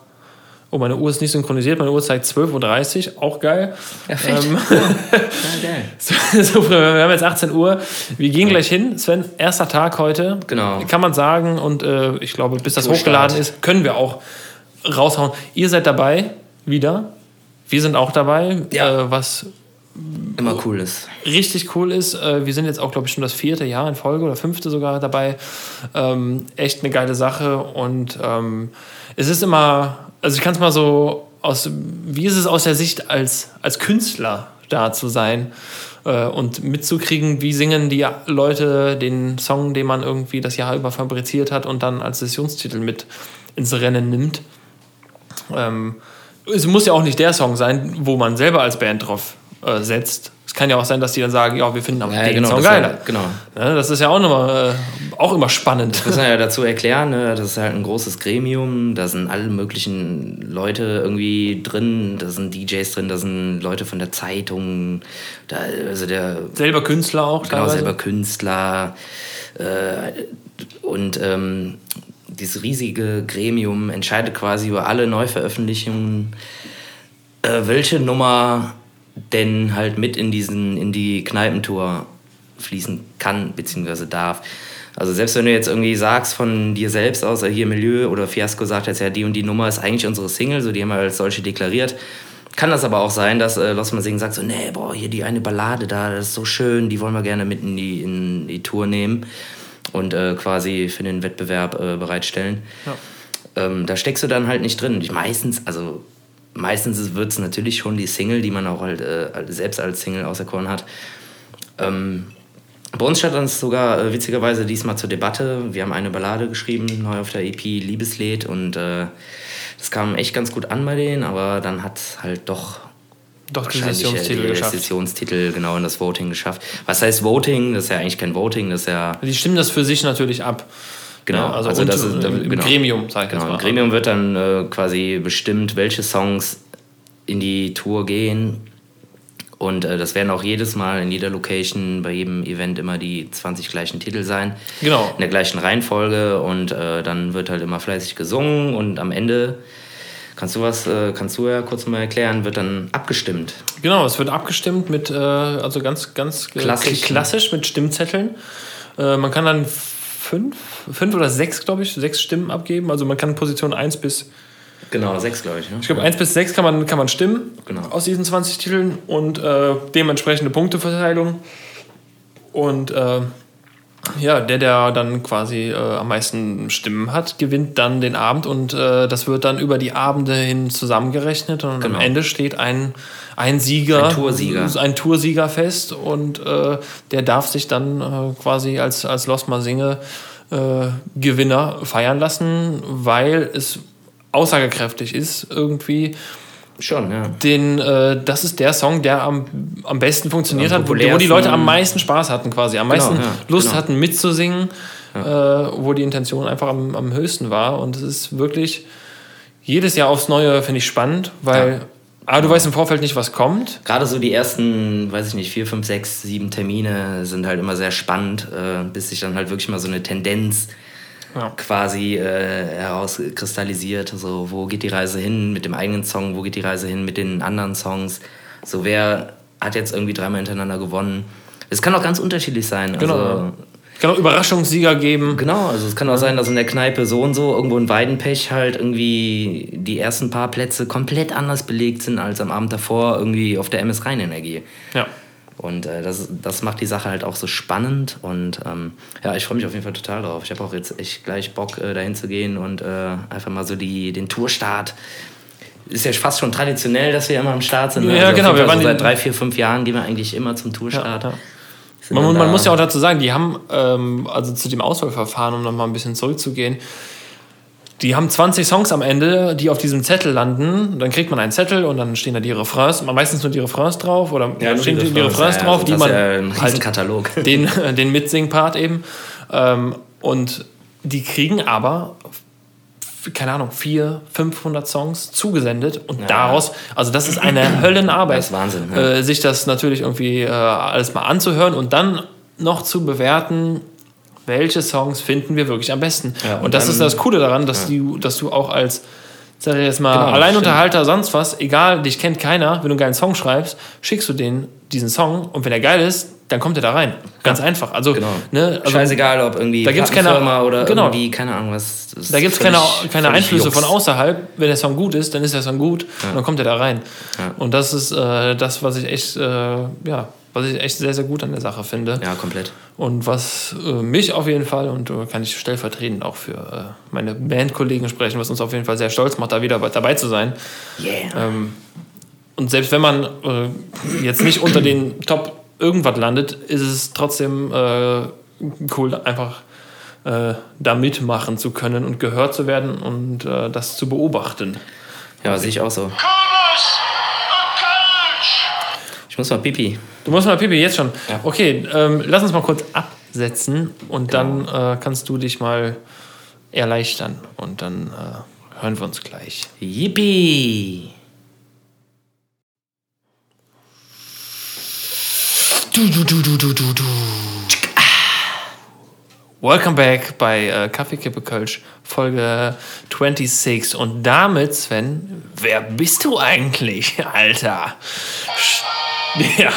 oh, meine Uhr ist nicht synchronisiert, meine Uhr zeigt 12.30 Uhr, auch geil. Ja, fett. Ähm, Ja, geil. so, [laughs] so, wir haben jetzt 18 Uhr. Wir gehen gleich hin. Sven, erster Tag heute. Genau. Kann man sagen. Und äh, ich glaube, bis das Tourstart. hochgeladen ist, können wir auch raushauen. Ihr seid dabei, wieder. Wir sind auch dabei, Ja. äh, was Immer cool ist. richtig cool ist. Äh, wir sind jetzt auch, glaube ich, schon das vierte Jahr in Folge oder fünfte sogar dabei. Ähm, echt eine geile Sache. Und ähm, es ist immer, also ich kann es mal so aus, wie ist es aus der Sicht als, als Künstler da zu sein äh, und mitzukriegen, wie singen die Leute den Song, den man irgendwie das Jahr über fabriziert hat und dann als Sessionstitel mit ins Rennen nimmt. Ähm, es muss ja auch nicht der Song sein, wo man selber als Band drauf äh, setzt. Es kann ja auch sein, dass die dann sagen, ja, wir finden aber Ja, den genau, Song geiler. ja- genau. Ne, das ist ja auch, noch mal, äh, auch immer spannend. Das muss man ja dazu erklären, ne? das ist halt ein großes Gremium, da sind alle möglichen Leute irgendwie drin, da sind DJs drin, da sind Leute von der Zeitung, da, also der Selber Künstler auch. genau teilweise. selber Künstler äh, und ähm, dieses riesige Gremium entscheidet quasi über alle Neuveröffentlichungen, äh, welche Nummer denn halt mit in diesen in die Kneipentour fließen kann bzw. darf. Also selbst wenn du jetzt irgendwie sagst von dir selbst aus, hier Milieu oder Fiasco sagt jetzt ja, die und die Nummer ist eigentlich unsere Single, so die haben wir als solche deklariert. Kann das aber auch sein, dass äh, Los Singen sagt so, nee, boah, hier die eine Ballade da, das ist so schön, die wollen wir gerne mit in die, in die Tour nehmen und äh, quasi für den Wettbewerb äh, bereitstellen. Ähm, da steckst du dann halt nicht drin. Ich meistens, also meistens wird es natürlich schon die Single, die man auch halt äh, selbst als Single auserkoren hat. Ähm, bei uns stand das sogar äh, witzigerweise diesmal zur Debatte. Wir haben eine Ballade geschrieben, neu auf der EP Liebeslied und äh, das kam echt ganz gut an bei denen, aber dann hat halt doch Doch den äh, Sessionstitel die geschafft. Sessionstitel genau in das Voting geschafft. Was heißt Voting? Das ist ja eigentlich kein Voting, das ist ja Die stimmen das für sich natürlich ab. Genau, also, also das ist- äh, im genau. Gremium, sag ich Genau, jetzt im mal. Gremium wird dann äh, quasi bestimmt, welche Songs in die Tour gehen. Und äh, das werden auch jedes Mal in jeder Location, bei jedem Event immer die 20 gleichen Titel sein. Genau. In der gleichen Reihenfolge. Und äh, dann wird halt immer fleißig gesungen. Und am Ende, kannst du was, äh, kannst du ja kurz mal erklären, wird dann abgestimmt. Genau, es wird abgestimmt mit, äh, also ganz, ganz Klassisch, klassisch mit Stimmzetteln. Man kann dann fünf, fünf oder sechs, glaube ich, sechs Stimmen abgeben. Also man kann Position 1 bis Genau, sechs, glaube ich. Ne? Ich glaube, 1 bis 6 kann man, kann man stimmen Genau. aus diesen 20 Titeln und äh, dementsprechende Punkteverteilung. Und äh, ja, der, der dann quasi äh, am meisten Stimmen hat, gewinnt dann den Abend und äh, das wird dann über die Abende hin zusammengerechnet und Genau. am Ende steht ein, ein Sieger, Ein Toursieger. ein Toursieger fest und äh, der darf sich dann äh, quasi als, als Los Masinge äh, Gewinner feiern lassen, weil es aussagekräftig ist irgendwie. Schon, ja. Den, äh, das ist der Song, der am, am besten funktioniert Am hat, wo, wo die Leute am meisten Spaß hatten quasi, am meisten ja, Lust genau. hatten mitzusingen, äh, wo die Intention einfach am, am höchsten war. Und es ist wirklich jedes Jahr aufs Neue, finde ich, spannend, weil A, du weißt im Vorfeld nicht, was kommt. Gerade so die ersten, weiß ich nicht, vier, fünf, sechs, sieben Termine sind halt immer sehr spannend, äh, bis sich dann halt wirklich mal so eine Tendenz Ja. quasi äh, herauskristallisiert. So, wo geht die Reise hin mit dem eigenen Song, wo geht die Reise hin mit den anderen Songs? So, wer hat jetzt irgendwie dreimal hintereinander gewonnen? Es kann auch ganz unterschiedlich sein. Genau. Also, Es kann auch Überraschungssieger geben. Genau, also es kann auch sein, dass in der Kneipe so und so irgendwo in Weidenpech halt irgendwie die ersten paar Plätze komplett anders belegt sind als am Abend davor irgendwie auf der MS Rheinenergie. Ja. Und äh, das, das macht die Sache halt auch so spannend. Und ähm, ja, ich freue mich auf jeden Fall total drauf. Ich habe auch jetzt echt gleich Bock, äh, dahin zu gehen und äh, einfach mal so die, den Tourstart. Ist ja fast schon traditionell, dass wir immer am Start sind. ne? Ja, auf genau, wir waren so seit drei, vier, fünf Jahren gehen wir eigentlich immer zum Tourstart. Ja, ja. Man, man muss ja auch dazu sagen, die haben, ähm, also zu dem Auswahlverfahren, um nochmal ein bisschen zurückzugehen, die haben 20 Songs am Ende, die auf diesem Zettel landen. Dann kriegt man einen Zettel und dann stehen da die Refrains, meistens nur die Refrains drauf oder Ja, stehen die, die Refrains, ja, drauf, also die man ja ein halt Riesenkatalog. [laughs] den, den Mitsing-Part eben. Ähm, und die kriegen aber, keine Ahnung, 400, 500 Songs zugesendet und Ja. daraus, also das ist eine [clears throat] Höllenarbeit. Das ist Wahnsinn, ja. Äh, sich das natürlich irgendwie äh, alles mal anzuhören und dann noch zu bewerten, welche Songs finden wir wirklich am besten. Ja, und, und das dann- ist das Coole daran, dass, du, dass du auch als Sag ich jetzt mal, Genau, Alleinunterhalter, sonst was, egal, dich kennt keiner, wenn du einen geilen Song schreibst, schickst du den diesen Song und wenn er geil ist, dann kommt er da rein. Ganz einfach. Also, Genau. ne, also Scheißegal, ob irgendwie da gibt's keine- oder genau. irgendwie, keine Ahnung, was. das da gibt es keine, keine Einflüsse Jux. von außerhalb. Wenn der Song gut ist, dann ist der Song gut und dann kommt er da rein. Ja. Und das ist äh, das, was ich echt, äh, ja, was ich echt sehr, sehr gut an der Sache finde. Ja, komplett. Und was äh, mich auf jeden Fall, und äh, kann ich stellvertretend auch für äh, meine Bandkollegen sprechen, was uns auf jeden Fall sehr stolz macht, da wieder dabei zu sein. Yeah. Ähm, und selbst wenn man äh, jetzt nicht unter den [clears throat] Top irgendwas landet, ist es trotzdem äh, cool, einfach äh, da mitmachen zu können und gehört zu werden und äh, das zu beobachten. Ja, sehe ich auch so. Coach! Ich muss mal pipi. Du musst mal, Pipi, jetzt schon. Ja. Okay, ähm, lass uns mal kurz absetzen und dann äh, kannst du dich mal erleichtern und dann äh, hören wir uns gleich. Yippie! Du, du, du, du, du, du, du. Welcome back bei äh, Kaffeekippe Kölsch, Folge 26. Und damit, Sven, wer bist du eigentlich, [laughs] Alter? [laughs] Ja,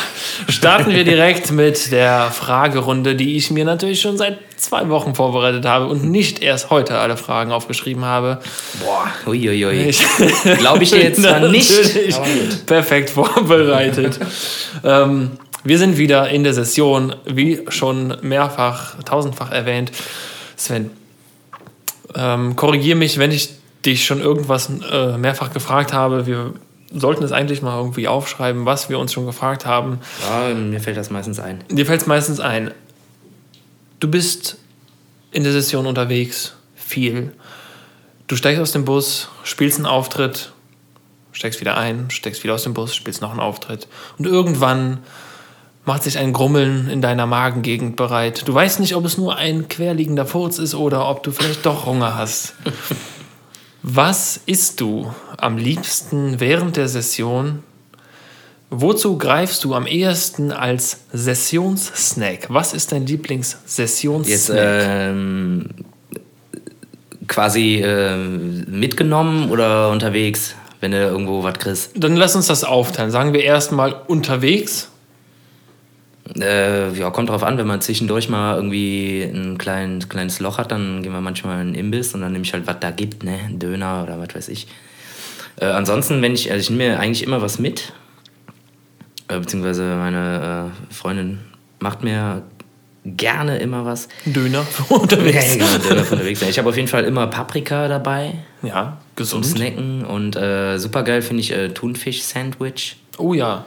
starten wir direkt mit der Fragerunde, die ich mir natürlich schon seit zwei Wochen vorbereitet habe und nicht erst heute alle Fragen aufgeschrieben habe. Boah, uiuiui. Ich [laughs] Glaube ich dir jetzt zwar [laughs] nicht. Perfekt vorbereitet. ähm, wir sind wieder in der Session, wie schon mehrfach, tausendfach erwähnt. Sven, ähm, korrigiere mich, wenn ich dich schon irgendwas äh, mehrfach gefragt habe. Wir sollten es eigentlich mal irgendwie aufschreiben, was wir uns schon gefragt haben. Ja, mir fällt das meistens ein. Dir fällt es meistens ein. Du bist in der Session unterwegs, viel. Du steigst aus dem Bus, spielst einen Auftritt, steigst wieder ein, steigst wieder aus dem Bus, spielst noch einen Auftritt. Und irgendwann macht sich ein Grummeln in deiner Magengegend bereit. Du weißt nicht, ob es nur ein querliegender Furz ist oder ob du vielleicht doch Hunger hast. [laughs] Was isst du am liebsten während der Session, Wozu greifst du am ehesten als Sessionssnack? Was ist dein Lieblings-Sessionssnack? Jetzt ähm, quasi ähm, mitgenommen oder unterwegs, wenn du irgendwo was kriegst? Dann lass uns das aufteilen. Sagen wir erstmal unterwegs. Äh, ja, kommt drauf an, wenn man zwischendurch mal irgendwie ein klein, kleines Loch hat, dann gehen wir manchmal in einen Imbiss und dann nehme ich halt, was da gibt, ne? Ein Döner oder was weiß ich. Äh, ansonsten, wenn ich, also ich nehme mir eigentlich immer was mit, äh, beziehungsweise meine äh, Freundin macht mir gerne immer was. Döner [laughs] Ja, unterwegs. genau, Döner unterwegs. Ich habe auf jeden Fall immer Paprika dabei Ja, zum gesund. Snacken und äh, super geil finde ich äh, Thunfisch-Sandwich. Oh ja,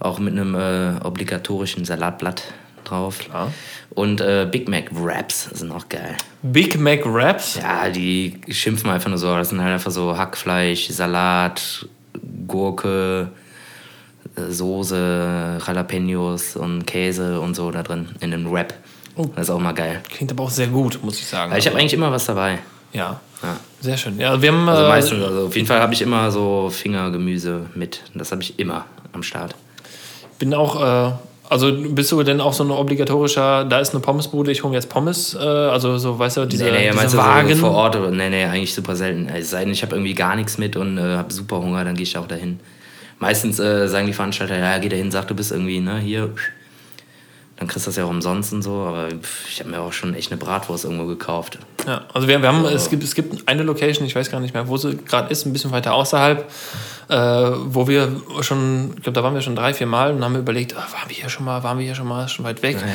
Auch mit einem äh, obligatorischen Salatblatt drauf. Klar. Und äh, Big Mac Wraps sind auch geil. Big Mac Wraps. Ja, die schimpfen einfach nur so. Das sind halt einfach so Hackfleisch, Salat, Gurke, äh, Soße, Jalapenos und Käse und so da drin in einem Wrap. Das ist auch mal geil. Klingt aber auch sehr gut, muss ich sagen. Weil ich habe eigentlich immer was dabei. ja, Ja. sehr schön. Ja, wir haben Also äh, meistens, also auf jeden Fall habe ich immer so Fingergemüse mit. Das habe ich immer am Start. Bin auch, äh, also bist du denn auch so ein obligatorischer, da ist eine Pommesbude, ich hole jetzt Pommes, äh, also so, weißt du, diese, nee, nee, diese Wagen. so vor Ort? oder- Nee, nee, eigentlich super selten. Es sei denn, ich habe irgendwie gar nichts mit und äh, habe super Hunger, dann gehe ich auch dahin. Meistens äh, sagen die Veranstalter, ja, geh dahin, sag, du bist irgendwie, ne, hier. Dann kriegst du das ja auch umsonst und so, aber ich habe mir auch schon echt eine Bratwurst irgendwo gekauft. Ja, also wir, wir haben, es, gibt, es gibt eine Location, ich weiß gar nicht mehr, wo sie gerade ist, ein bisschen weiter außerhalb, äh, wo wir schon, ich glaube, da waren wir schon drei, vier Mal und haben überlegt, ah, waren wir hier schon mal, waren wir hier schon mal, schon weit weg. Ja,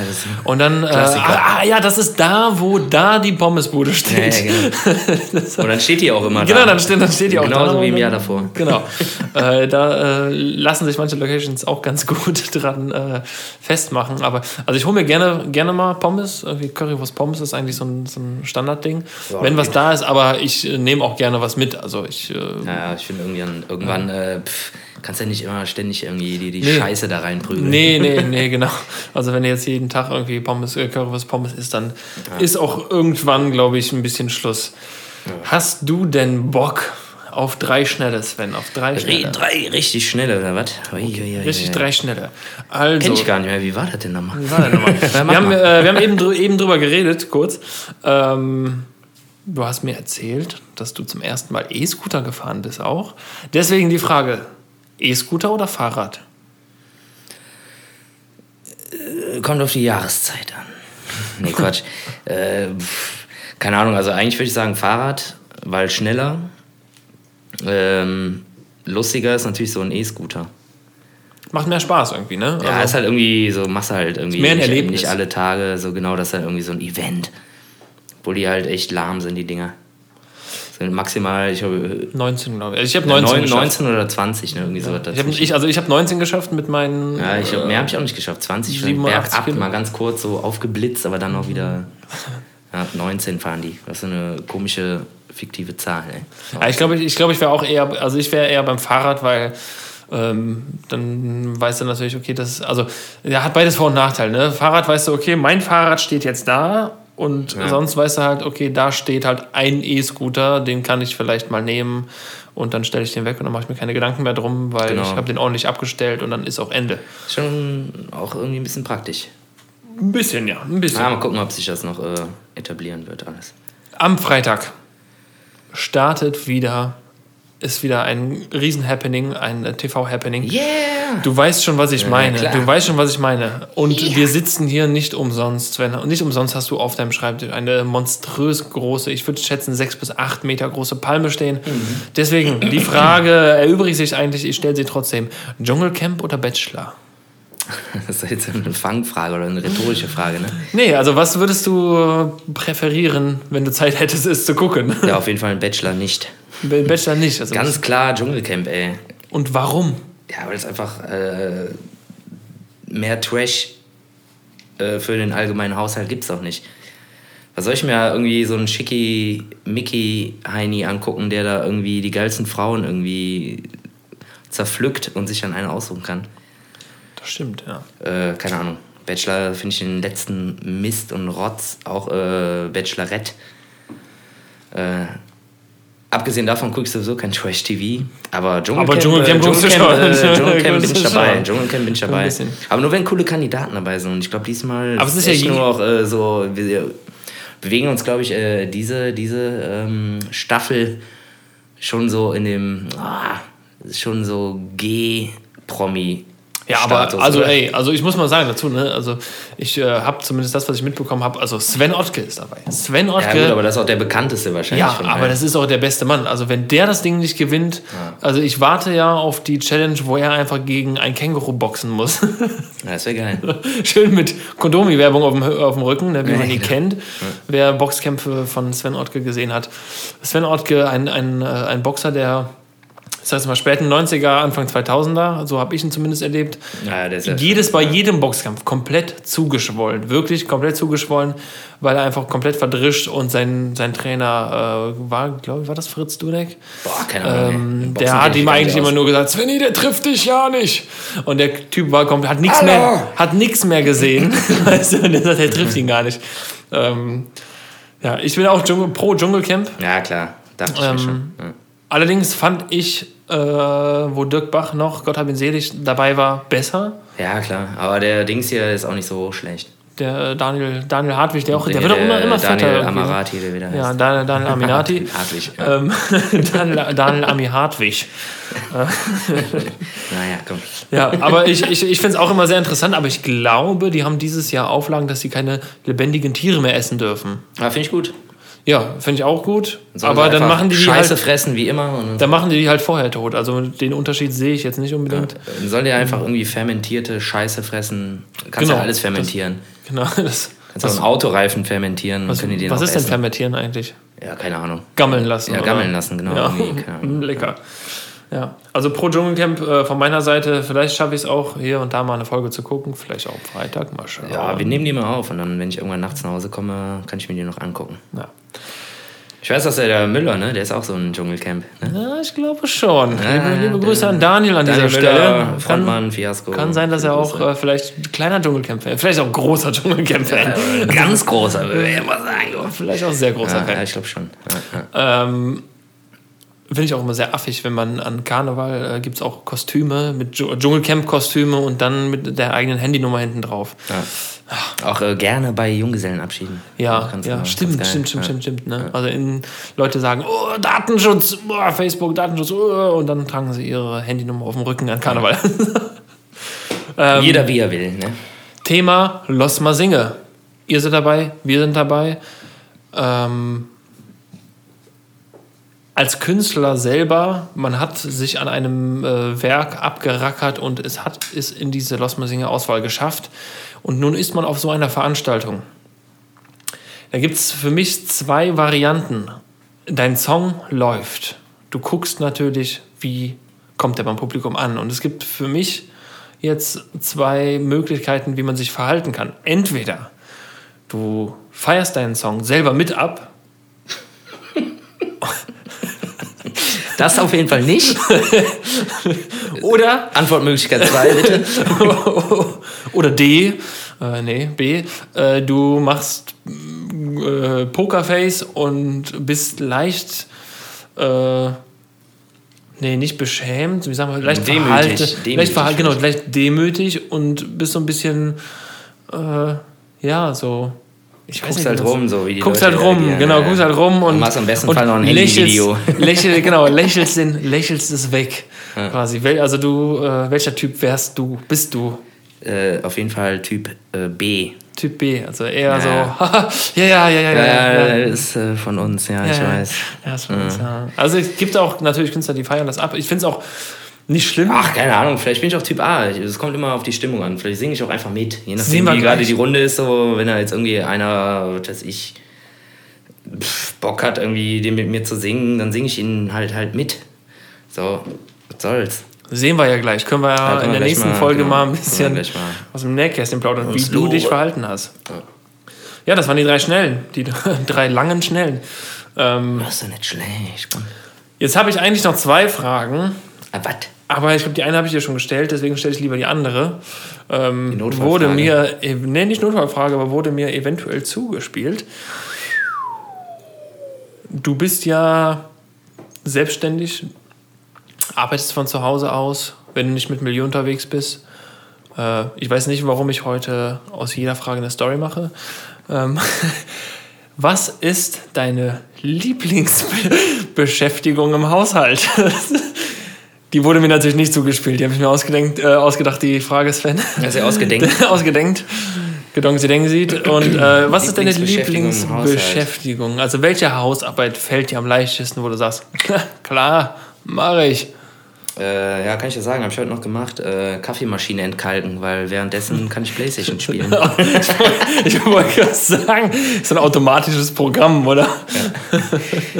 und dann, äh, ah, ah, ja, das ist da, wo da die Pommesbude steht. ja, genau. [laughs] Und dann steht die auch immer da. Genau, dann steht, dann steht die auch Genauso da. wie im Jahr davor. Genau. äh, da äh, lassen sich manche Locations auch ganz gut [laughs] dran äh, festmachen. Aber also ich hole mir gerne, gerne mal Pommes. Irgendwie Currywurst Pommes ist eigentlich so ein, so ein Standardding. Ja, Wenn was geht. da ist, aber ich äh, nehme auch gerne was mit. Also ich. Äh, Ja, ja, ich finde irgendwann, irgendwann äh, pff, kannst ja nicht immer ständig irgendwie die, die Nee. Scheiße da reinprügeln. Nee, nee, [laughs] nee, genau. Also wenn du jetzt jeden Tag irgendwie Pommes, äh, Currywurst Pommes isst, dann ist auch irgendwann, glaube ich, ein bisschen Schluss. Hast du denn Bock auf drei Schnelle, Sven? Auf drei Re Schnelle? drei richtig schnelle, oder was? Ui, Richtig drei Schnelle. Also, Kenn ich gar nicht mehr. Wie war das denn nochmal? Wie war der nochmal? [laughs] wir, haben, äh, wir haben eben, drü- eben drüber geredet, kurz. Ähm, du hast mir erzählt, dass du zum ersten Mal E-Scooter gefahren bist auch. Deswegen die Frage, E-Scooter oder Fahrrad? Kommt auf die Jahreszeit an. [laughs] Nee, Quatsch. [laughs] äh, keine Ahnung, also eigentlich würde ich sagen Fahrrad, weil schneller. Ähm, lustiger ist natürlich so ein E-Scooter. Macht mehr Spaß irgendwie, ne? Ja, ist halt irgendwie so, machst halt irgendwie mehr ein nicht, Erlebnis. nicht alle Tage, so genau, das ist halt irgendwie so ein Event. Obwohl die halt echt lahm sind, die Dinger. Sind maximal, ich habe 19, glaube ich. Also ich habe 19 19, geschafft. 19 oder 20, ne, irgendwie so Ich hab, ich, also ich habe 19 geschafft mit meinen. Ja, ich, äh, mehr habe ich auch nicht geschafft. 20 schon 87 bergab, mal ganz kurz so aufgeblitzt, aber dann auch wieder [laughs] ja, 19 fahren die. Das ist eine komische, fiktive Zahl. Ey. Ja, ich glaube, ich, ich, glaub, ich wäre auch eher, also ich wäre eher beim Fahrrad, weil ähm, dann weißt du natürlich, okay, das also ja, hat beides Vor- und Nachteile. Ne? Fahrrad weißt du, okay, mein Fahrrad steht jetzt da und Ja. sonst weißt du halt, okay, da steht halt ein E-Scooter, den kann ich vielleicht mal nehmen und dann stelle ich den weg und dann mache ich mir keine Gedanken mehr drum, weil Genau. ich habe den ordentlich abgestellt und dann ist auch Ende. Schon auch irgendwie ein bisschen praktisch. Ein bisschen, ja, ein bisschen. Ja, mal gucken, ob sich das noch äh, etablieren wird alles. Am Freitag startet wieder, ist wieder ein Riesen-Happening, ein äh, TV-Happening. Yeah! Du weißt schon, was ich meine. klar. Du weißt schon, was ich meine. Und wir sitzen hier nicht umsonst. Wenn, und nicht umsonst hast du auf deinem Schreibtisch eine monströs große, ich würde schätzen, sechs bis acht Meter große Palme stehen. Deswegen, die Frage [clears throat] erübrigt sich eigentlich, ich stelle sie trotzdem. Dschungelcamp oder Bachelor? [laughs] Das ist jetzt eine Fangfrage oder eine rhetorische Frage, ne? Nee, also was würdest du präferieren, wenn du Zeit hättest, es zu gucken? Ja, auf jeden Fall ein Bachelor nicht. Bachelor nicht. Also Ganz klar Dschungelcamp, ey. Und warum? Ja, weil es einfach äh, mehr Trash äh, für den allgemeinen Haushalt gibt es auch nicht. Was soll ich mir irgendwie so einen schicki Mickey Heini angucken, der da irgendwie die geilsten Frauen irgendwie zerpflückt und sich dann eine aussuchen kann? Das stimmt, ja. Äh, keine Ahnung. Bachelor finde ich den letzten Mist und Rotz, auch äh, Bachelorette. Äh, abgesehen davon guckst du sowieso kein Trash-TV. Aber Dschungelcamp, Aber Dschungelcamp äh, [laughs] schon. äh, Dschungelcamp bin ich dabei. Dschungelcamp bin ich dabei. Aber nur wenn coole Kandidaten dabei sind. Und ich glaube, diesmal Aber es ist ja nur auch äh, so, wir bewegen uns, glaube ich, äh, diese, diese ähm, Staffel schon so in dem, ah, schon so G-Promi. Ja, aber Status, also oder? ey, also ich muss mal sagen dazu, ne, also ich äh, habe zumindest das, was ich mitbekommen habe, also Sven Ottke ist dabei. Sven Ja, Ottke, gut, aber das ist auch der bekannteste wahrscheinlich. Ja, aber das ist auch der beste Mann. Also wenn der das Ding nicht gewinnt, also ich warte ja auf die Challenge, wo er einfach gegen ein Känguru boxen muss. [laughs] Ja, das wäre geil. Schön mit Kondomi-Werbung auf dem, auf dem Rücken, ne, wie man ihn Ja. kennt. Wer Boxkämpfe von Sven Ottke gesehen hat. Sven Ottke, ein, ein, äh, ein Boxer, der, ich sag jetzt mal, späten 90er, Anfang 2000er, so habe ich ihn zumindest erlebt, Ja, ja jedes bei jedem Boxkampf komplett zugeschwollen, wirklich komplett zugeschwollen, weil er einfach komplett verdrischt und sein, sein Trainer äh, war, glaube ich, war das Fritz Dudek? Boah, keine Ahnung. Ähm, der hat ihm eigentlich immer nur gesagt, Svenny, der trifft dich ja nicht. Und der Typ war komplett, hat nichts mehr, hat nichts mehr gesehen. [laughs] weißt du, und der sagt, der trifft ihn gar nicht. Ähm, ja, ich bin auch Dschungel, pro Dschungelcamp. Ja, klar. Dachte ich mir Ähm, schon. Ja. Allerdings fand ich, äh, wo Dirk Bach noch, Gott hab ihn selig, dabei war, besser. Ja, klar. Aber der Dings hier ist auch nicht so schlecht. Der äh, Daniel, Daniel Hartwig, der auch, der, wird auch immer, immer fetter. Daniel irgendwie. Amarati, der wieder Ja, heißt. Daniel, Daniel [laughs] Aminati. Hartwig. Ja. ähm, [laughs] Daniel, Daniel Ami Hartwig. [laughs] Naja, komm. Ja, aber ich, ich, ich finde es auch immer sehr interessant, aber ich glaube, die haben dieses Jahr Auflagen, dass sie keine lebendigen Tiere mehr essen dürfen. Aber finde ich gut. Ja, finde ich auch gut. Aber dann machen die die Scheiße halt, fressen wie immer. Und dann machen die die halt vorher tot. Also den Unterschied sehe ich jetzt nicht unbedingt. dann sollen die einfach irgendwie fermentierte Scheiße fressen. Kannst Genau. ja alles fermentieren. Genau. [laughs] Das, Kannst auch einen Autoreifen fermentieren. was können die den was auch ist denn essen. fermentieren eigentlich? Ja, keine Ahnung. Gammeln lassen. Ja, oder? gammeln lassen, genau. Ja, [laughs] lecker. Ja, also pro Dschungelcamp äh, von meiner Seite, vielleicht schaffe ich es auch, hier und da mal eine Folge zu gucken. Vielleicht auch am Freitag, mal schauen. Ja, wir nehmen die mal auf und dann, wenn ich irgendwann nachts nach Hause komme, kann ich mir die noch angucken. Ja. Ich weiß, dass der, der Müller, ne? Der ist auch so ein Dschungelcamp. Ne? Ja, ich glaube schon. liebe, Ja, liebe Grüße an Daniel an Daniel dieser Müller, Stelle. Kann, Frontmann, Fiasko. kann sein, dass er auch äh, vielleicht ein kleiner Dschungelcamp-Fan, vielleicht auch ein großer Dschungelcamp-Fan, Äh, Ganz großer, würde ich [laughs] mal sagen. vielleicht auch sehr großer Ja, Fan. ja, ich glaube schon. Ja, ja. Ähm, Finde ich auch immer sehr affig, wenn man an Karneval äh, gibt es auch Kostüme mit Dschung- Dschungelcamp-Kostüme und dann mit der eigenen Handynummer hinten drauf. Auch äh, gerne bei Junggesellenabschieden. Ja, ja genau, stimmt, stimmt, stimmt, Ja. stimmt, stimmt. Ne? Also in, Leute sagen, oh, Datenschutz, oh, Facebook, Datenschutz, oh, und dann tragen sie ihre Handynummer auf dem Rücken an Karneval. [laughs] ähm, Jeder wie er will, ne? Thema Los Masinge. Ihr seid dabei, wir sind dabei. Ähm, als Künstler selber, man hat sich an einem äh, Werk abgerackert und es hat es in diese Los Masinge Auswahl geschafft. Und nun ist man auf so einer Veranstaltung. Da gibt es für mich zwei Varianten. Dein Song läuft. Du guckst natürlich, wie kommt der beim Publikum an. Und es gibt für mich jetzt zwei Möglichkeiten, wie man sich verhalten kann. Entweder du feierst deinen Song selber mit ab Das auf jeden Fall nicht. [laughs] oder Antwortmöglichkeit 2, bitte. [laughs] oder D, äh, nee, B, äh, du machst äh, Pokerface und bist leicht, äh, nee, nicht beschämt, wie sagen wir, leicht Demütig, verhalten, demütig leicht verhalten, genau, vielleicht. leicht demütig und bist so ein bisschen, äh, ja, so. Ich Guckst halt wie man's- rum, so wie die Guckst Leute halt rum, reagieren, genau, ja. guckst halt rum und, machst am besten Fall noch ein lächelst, Handyvideo. [laughs] lächel, genau, lächelst, den, [laughs] lächelst es weg, quasi. Wel- Also du, äh, welcher Typ wärst du, bist du? Äh, auf jeden Fall Typ äh, B. Typ B, also eher Ja. so, [laughs] ja, ja, ja, ja, ja, Ja, ja. ist äh, von uns, ja, Ja, ich ja. weiß. Ja, ist von uns, ja. Also es gibt auch natürlich Künstler, die feiern das ab. Ich finde es auch nicht schlimm. Ach, keine Ahnung, vielleicht bin ich auch Typ A. Es kommt immer auf die Stimmung an. Vielleicht singe ich auch einfach mit. Je Sehen nachdem, wir wie gerade die Runde ist, so, wenn da jetzt irgendwie einer, weiß ich, Bock hat, irgendwie den mit mir zu singen, dann singe ich ihn halt halt mit. So, was soll's. Sehen wir ja gleich. Können wir ja, Ja, können in wir der nächsten mal, Folge genau. mal ein bisschen mal. aus dem Nähkästchen plaudern, wie du dich verhalten hast. Ja, das waren die drei Schnellen, die [laughs] drei langen Schnellen. Ähm, Das ist ja nicht schlecht. Jetzt habe ich eigentlich noch zwei Fragen. Ah, was? Aber ich glaube, die eine habe ich dir schon gestellt, deswegen stelle ich lieber die andere. Ähm, Die Notfallfrage. wurde mir, äh, nee, nicht Notfallfrage, aber wurde mir eventuell zugespielt. Du bist ja selbstständig, arbeitest von zu Hause aus, wenn du nicht mit Milieu unterwegs bist. Äh, ich weiß nicht, warum ich heute aus jeder Frage eine Story mache. Ähm, [laughs] was ist deine Lieblingsbeschäftigung im Haushalt? [laughs] Die wurde mir natürlich nicht zugespielt. Die habe ich mir ausgedenkt, äh, ausgedacht, die Frage, Sven. Also ausgedenkt. [laughs] ausgedenkt. Gedonk sie denken sieht. Und äh, was ist deine? Lieblingsbeschäftigung? Also welche Hausarbeit fällt dir am leichtesten, wo du sagst, [laughs] klar, mache ich. Äh, ja, kann ich ja sagen, habe ich heute noch gemacht. Äh, Kaffeemaschine entkalken, weil währenddessen kann ich Playstation spielen. [laughs] ich wollte gerade sagen, ist ein automatisches Programm, oder?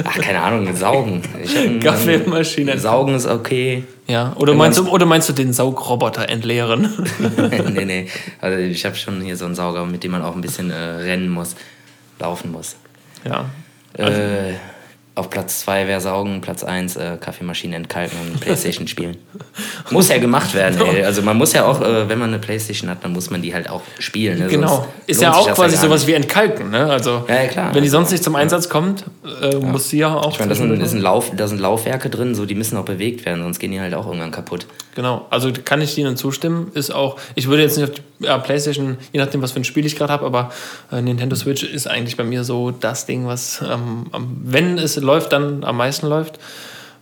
Ach, keine Ahnung, saugen. Hab einen- Kaffeemaschine. Saugen ist okay. Ja, oder Wenn meinst, du, oder meinst du den Saugroboter entleeren? [laughs] nee, nee. Also ich habe schon hier so einen Sauger, mit dem man auch ein bisschen äh, rennen muss, laufen muss. ja. Äh, auf Platz 2 wäre Saugen, Platz 1 äh, Kaffeemaschine entkalken und Playstation spielen. [laughs] Muss ja gemacht werden, ey. Also man muss ja auch, äh, wenn man eine Playstation hat, dann muss man die halt auch spielen. Ne? Genau. Ist ja auch quasi gar sowas wie Entkalken, ne? Also, Ja, ja, klar. wenn die sonst nicht zum Einsatz kommt, äh, muss sie ja auch. Ich meine, da sind, Lauf, da sind Laufwerke drin, so die müssen auch bewegt werden, sonst gehen die halt auch irgendwann kaputt. Genau, also kann ich Ihnen zustimmen. Ist auch, ich würde jetzt nicht auf die ja, PlayStation, je nachdem, was für ein Spiel ich gerade habe, aber äh, Nintendo Switch ist eigentlich bei mir so das Ding, was, ähm, wenn es läuft, dann am meisten läuft.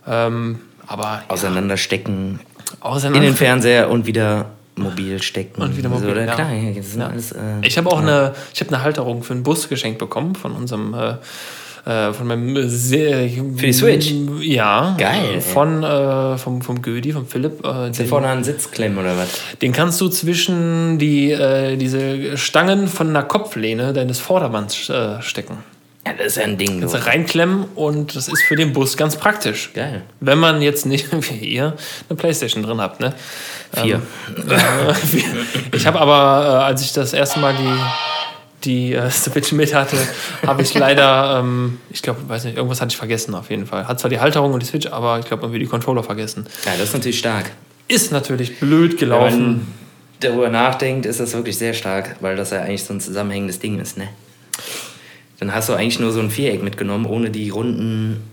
Ähm, aber Auseinanderstecken auseinander. in den Fernseher und wieder mobil stecken. Und wieder mobil, so, oder? ja. Klar, ja, alles. Äh, Ich habe auch eine, ich habe eine Halterung für einen Bus geschenkt bekommen von unserem, äh, äh, von meinem sehr, Für die Switch? Ja. Geil. Von äh, vom vom Gödi, vom Philipp. Äh, den, vorne an den Sitz klemmen oder was? den kannst du zwischen die äh, diese Stangen von einer Kopflehne deines Vordermanns äh, stecken. Ja, das ist ja ein Ding. Du. Also reinklemmen und das ist für den Bus ganz praktisch. Geil. Wenn man jetzt nicht [laughs] wie ihr eine Playstation drin habt, ne? Vier. [laughs] Äh, ich habe aber, äh, als ich das erste Mal die, die äh, [laughs] Switch mit hatte, habe ich leider, ähm, ich glaube, weiß nicht, irgendwas hatte ich vergessen auf jeden Fall. Hat zwar die Halterung und die Switch, aber ich glaube, irgendwie die Controller vergessen. Ja, das ist natürlich stark. Ist natürlich blöd Wenn gelaufen. man darüber nachdenkt, ist das wirklich sehr stark, weil das ja eigentlich so ein zusammenhängendes Ding ist, ne? Dann hast du eigentlich nur so ein Viereck mitgenommen, ohne die runden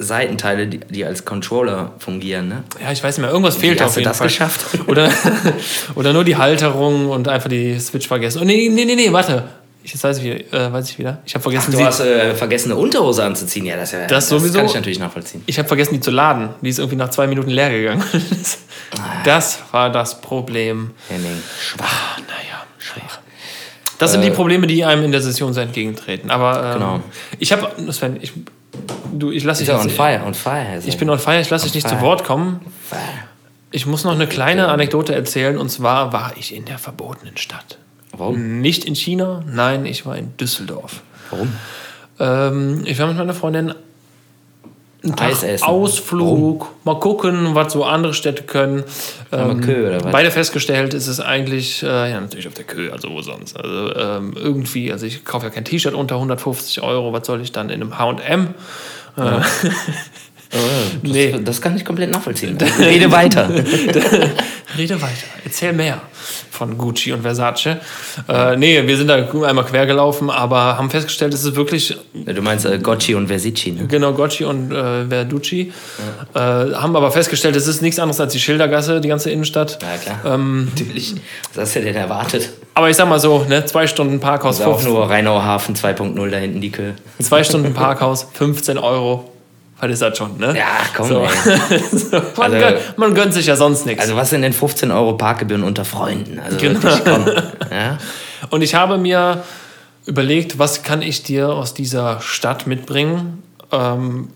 Seitenteile, die, die als Controller fungieren, ne? Ja, ich weiß nicht mehr, irgendwas fehlt hast auf du jeden das Fall. geschafft? Oder, [laughs] oder nur die Halterung und einfach die Switch vergessen. Oh, nee, nee, nee, nee, warte. Ich, jetzt weiß ich wieder. Äh, weiß ich wieder. Ich habe vergessen, Du sie, hast äh, vergessen, eine Unterhose anzuziehen. Ja, das, ja, Das sowieso. kann ich natürlich nachvollziehen. ich habe vergessen, die zu laden. Die ist irgendwie nach zwei Minuten leer gegangen. [laughs] Das war das Problem. Henning, schwach. Naja, schwach. Das sind die Probleme, die einem in der Session so entgegentreten. Aber ähm, Genau. ich habe, Sven, ich, du, ich lasse dich on fire, on fire. Ich bin on fire, ich lasse dich nicht zu fire. Wort kommen. Ich muss noch eine kleine Anekdote erzählen. Und zwar war ich in der verbotenen Stadt. Warum? Nicht in China, nein, ich war in Düsseldorf. Warum? Ähm, ich war mit meiner Freundin einen Tag Eis essen. Ausflug, mal gucken, was so andere Städte können. Am Kö oder was? Beide festgestellt, ist es eigentlich, äh, ja, natürlich auf der Kö, also wo sonst. Also ähm, irgendwie, also ich kaufe ja kein T-Shirt unter 150 Euro, was soll ich dann in einem HM? Äh, Das, [laughs] Nee. das kann ich komplett nachvollziehen. [laughs] Rede weiter. [laughs] Rede weiter, erzähl mehr von Gucci und Versace. Äh, nee, wir sind da einmal quer gelaufen, aber haben festgestellt, es ist wirklich Du meinst äh, Gocci und Versici, ne? Genau, Gocci und äh, Verducci. Äh, haben aber festgestellt, es ist nichts anderes als die Schildergasse, die ganze Innenstadt. Ja, klar. Ähm, Natürlich. Was hast du denn erwartet? aber ich sag mal so, ne, zwei Stunden Parkhaus, ist auch 15, nur Rheinauer Hafen 2.0 da hinten die Kö. zwei Stunden Parkhaus, 15 Euro. Was ist das schon, ne? Ja, komm, So. [laughs] So, man, Also- gönnt, man gönnt sich ja sonst nichts. Also was sind denn 15 Euro Parkgebühren unter Freunden? Also Genau. wirklich, komm. Ja? [laughs] Und ich habe mir überlegt, was kann ich dir aus dieser Stadt mitbringen? Ähm,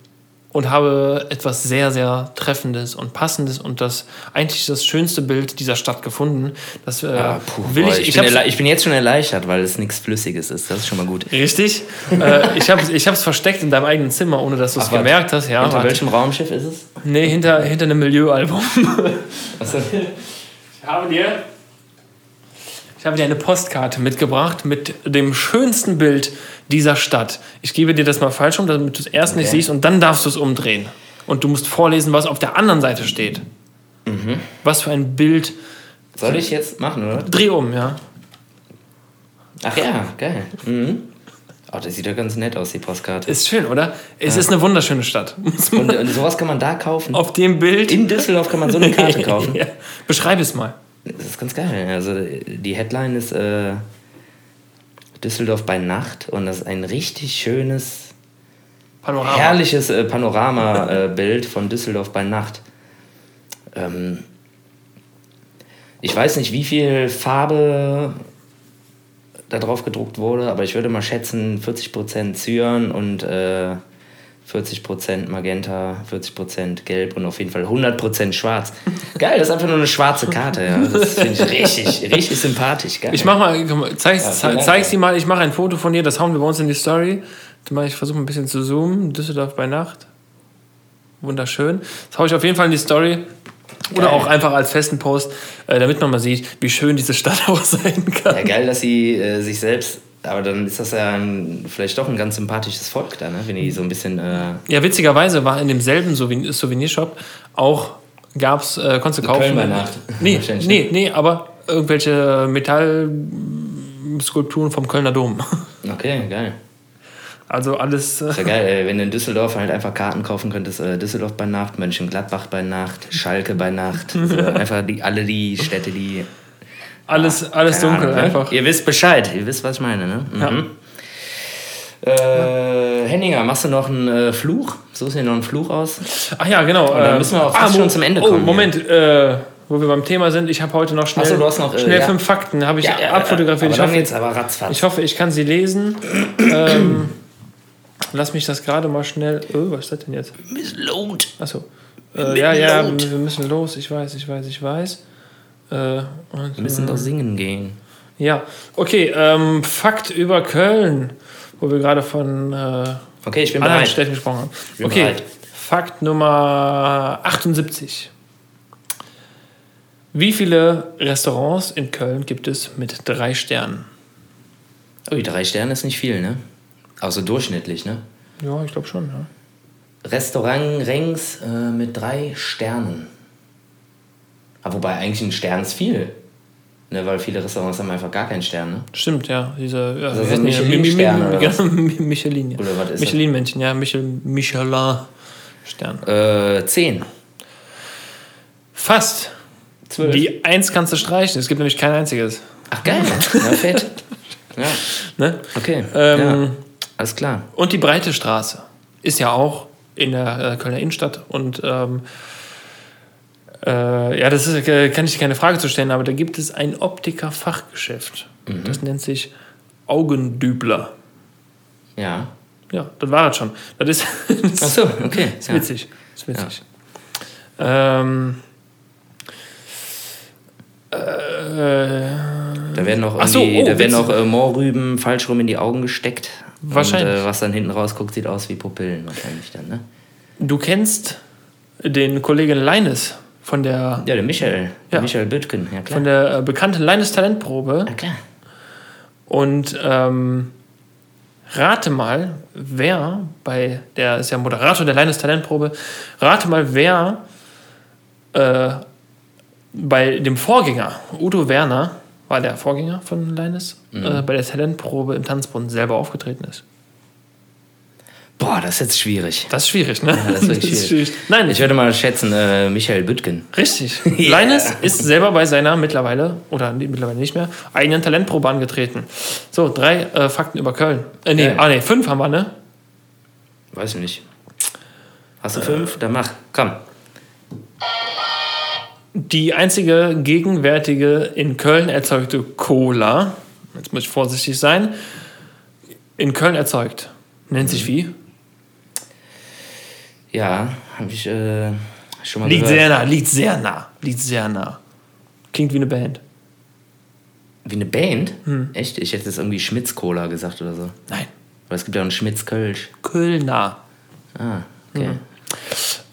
und habe etwas sehr, sehr Treffendes und Passendes und das eigentlich das schönste Bild dieser Stadt gefunden. Das äh, Ah, puh, will boah, ich. ich, Ich, bin ich bin jetzt schon erleichtert, weil es nichts Flüssiges ist. Das ist schon mal gut. Richtig. äh, ich habe es versteckt in deinem eigenen Zimmer, ohne dass du es gemerkt hast. Ja, Unter warte. welchem Raumschiff ist es? nee, hinter, hinter einem Milieualbum. [laughs] Achso. Ich habe dir, ich habe dir eine Postkarte mitgebracht mit dem schönsten Bild dieser Stadt. Ich gebe dir das mal falsch um, damit du es erst nicht Okay. siehst und dann darfst du es umdrehen. Und du musst vorlesen, was auf der anderen Seite steht. Mhm. Was für ein Bild. Soll ich jetzt machen, oder? Dreh um, ja. Ach ja, geil. Mhm. Oh, das sieht ja ganz nett aus, die Postkarte. Ist schön, oder? Es ist eine wunderschöne Stadt. [laughs] Und, und sowas kann man da kaufen. auf dem Bild. In Düsseldorf kann man so eine Karte [laughs] kaufen. ja. Beschreib es mal. Das ist ganz geil. Also die Headline ist äh, Düsseldorf bei Nacht und das ist ein richtig schönes, Panorama. herrliches äh, Panoramabild von Düsseldorf bei Nacht. Ähm, ich weiß nicht, wie viel Farbe da drauf gedruckt wurde, aber ich würde mal schätzen 40% Cyan und äh, 40% Magenta, 40% Gelb und auf jeden Fall 100% Schwarz. Geil, das ist einfach nur eine schwarze Karte. Ja. Das finde ich richtig, richtig sympathisch. Geil. Ich mach mal, zeig's, Ja, zei- vielen Dank. zeig's dir mal, ich mache ein Foto von dir, das hauen wir bei uns in die Story. Ich versuche ein bisschen zu zoomen. Düsseldorf bei Nacht. Wunderschön. Das hau ich auf jeden Fall in die Story. Oder Geil. auch einfach als festen Post, äh, damit man mal sieht, wie schön diese Stadt [laughs] auch sein kann. Ja, geil, dass sie äh, sich selbst. Aber dann ist das ja ein, vielleicht doch ein ganz sympathisches Volk da, ne? wenn die so ein bisschen. Äh, Ja, witzigerweise war in demselben Souven- Souvenirshop auch, gab's, äh, konntest du kaufen. Köln bei Nacht. Nee, [laughs] nee, nee, aber irgendwelche Metallskulpturen vom Kölner Dom. [laughs] okay, geil. Also alles. Äh, Ist ja geil, wenn du in Düsseldorf halt einfach Karten kaufen könntest. Äh, Düsseldorf bei Nacht, Mönchengladbach bei Nacht, Schalke bei Nacht. So, [laughs] einfach die, alle die Städte, die. Alles, alles dunkel, Ahnung, ne? einfach. Ihr wisst Bescheid, ihr wisst, was ich meine, ne? Mhm. Äh, Henninger, machst du noch einen äh, Fluch? Du dir noch einen Fluch aus? Ach ja, genau. dann müssen wir auch fast Mo- schon zum Ende oh, kommen, Moment, äh, wo wir beim Thema sind, ich habe heute noch schnell, so, noch, äh, schnell ja. fünf Fakten, habe ich Ja, ja, abfotografiert. Ich hoffe, jetzt aber ratzfatz. ich hoffe, ich kann sie lesen. ähm, lass mich das gerade mal schnell. Oh, was ist das denn jetzt? Miss Load. Achso. Äh, ja, ja, wir müssen los. Ich weiß, ich weiß, ich weiß. Äh, Wir müssen doch singen gehen. ja, okay. Ähm, Fakt über Köln, wo wir gerade von äh, Okay, ich bin anderen bereit. Städten gesprochen haben. Okay, bereit. Fakt Nummer 78. Wie viele Restaurants in Köln gibt es mit drei Sternen? Ui, drei Sterne ist nicht viel, ne? Also durchschnittlich, ne? Ja, ich glaube schon. Ja. Restaurant Rengs äh, mit drei Sternen. Aber wobei eigentlich ein Stern ist viel. Ne, weil viele Restaurants haben einfach gar keinen Stern, ne? Stimmt, ja. Diese, ja, Also die? Michelin-Sterne [laughs] Michelin, ja. Oder was ist? Michelin-Männchen, ja. Michel, Michelin-Stern. Äh, zehn. Fast. Zwölf. Die Eins kannst du streichen. Es gibt nämlich kein einziges. Ach geil. Ja, fett. [laughs] Ja, Ne? okay. Ähm, ja. Alles klar. Und die Breite Straße ist ja auch in der äh, Kölner Innenstadt. Und ähm, äh, ja, das ist, äh, kann ich dir keine Frage zu stellen, aber da gibt es ein Optiker-Fachgeschäft. Mhm. Das nennt sich Augendübler. Ja. Ja, das war das schon. Das ist, [laughs] das Ach so, okay. ist Ja. witzig. Das ist witzig. Ähm, äh, Da werden noch so, oh, da werden noch äh, Mohrrüben falsch rum in die Augen gesteckt. Wahrscheinlich. Und äh, was dann hinten rausguckt, sieht aus wie Pupillen wahrscheinlich dann, ne? du kennst den Kollegen Leines von der, Ja, der Michael. Ja. Michael Büttgen, ja klar. von der äh, bekannten Leines Talentprobe. ja klar. Und ähm, rate mal, wer bei der ist ja Moderator der Leines Talentprobe, rate mal, wer äh, bei dem Vorgänger, Udo Werner, war der Vorgänger von Leines, äh, bei der Talentprobe im Tanzbrunnen selber aufgetreten ist. Boah, das ist jetzt schwierig. Das ist schwierig, ne? das ist wirklich schwierig. Nein, Ich würde mal schätzen, äh, Michael Büttgen. Richtig. [laughs] Ja. Leines ist selber bei seiner mittlerweile, oder nee, mittlerweile nicht mehr, eigenen Talentprobe angetreten. So, drei äh, Fakten über Köln. Äh, nee, Ja. ah, nee, fünf haben wir, ne? Weiß ich nicht. Hast du fünf? Dann mach. Komm. Die einzige gegenwärtige in Köln erzeugte Cola, jetzt muss ich vorsichtig sein, in Köln erzeugt. Nennt sich wie? Ja, habe ich äh, schon mal Liegt gehört. sehr nah, liegt sehr nah, liegt sehr nah. Klingt wie eine Band. Wie eine Band? Hm. Echt? Ich hätte jetzt irgendwie Schmitz-Cola gesagt oder so. Nein, Aber es gibt ja auch einen Schmitz-Kölsch. Kölner. Ah, okay.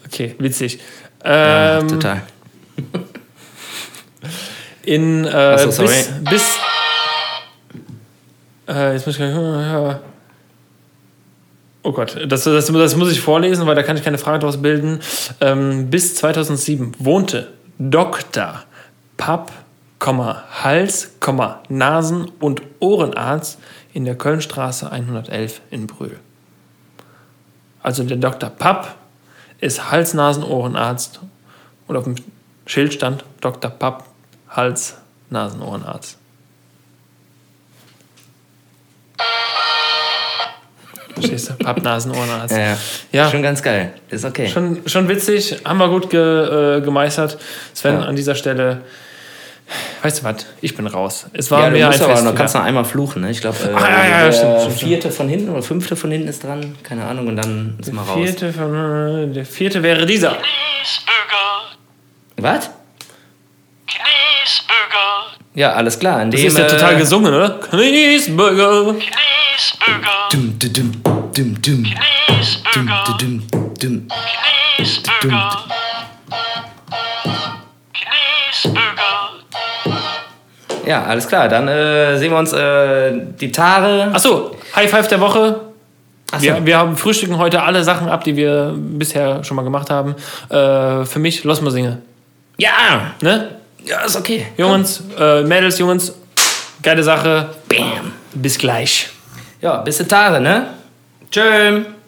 Okay, witzig. Ja, Ähm, total. [laughs] In äh, so, sorry. bis, bis äh, jetzt muss ich ja. Oh Gott, das, das, das muss ich vorlesen, weil da kann ich keine Frage daraus bilden. Ähm, bis 2007 wohnte Dr. Papp, Hals, Nasen- und Ohrenarzt in der Kölnstraße 111 in Brühl. Also der Dr. Papp ist Hals-Nasen-Ohrenarzt und auf dem Schild stand Dr. Papp, Hals-Nasen-Ohrenarzt. Verstehst du? Papp, Nasen, Ohrenarzt. Ja, ja. Ja. Schon ganz geil. Ist okay. Schon, schon witzig, haben wir gut ge, äh, gemeistert. Sven, Ja. an dieser Stelle, weißt du was, ich bin raus. Es war ja, du mir ein musst aber Fest. noch, kannst noch einmal fluchen. Ne? Ich glaube, äh, Ah, ja, ja, der stimmt, stimmt, vierte von hinten oder fünfte von hinten ist dran. Keine Ahnung. Und dann ist mal raus. Vierte, von- der vierte wäre dieser. Kniesbügel, Was? Kniesbügel, Ja, alles klar. In Das dem, ist ja äh, total gesungen, oder? Kniesbürger. Kniesbügel, Dum, dum, dum, dum, dum, Kniesbügel, dum, dum. Kniesbügel, Kniesbügel. Ja, alles klar. Dann äh, sehen wir uns äh, die Tage. Achso, High Five der Woche. Achso. Wir, wir haben frühstücken heute alle Sachen ab, die wir bisher schon mal gemacht haben. Äh, für mich, lass mal singen. Ja! Ne? Ja, ist okay. Jungs, äh, Mädels, Jungs, geile Sache. Bam. Bis gleich. Ja, bis die Tage, ne? Tschö.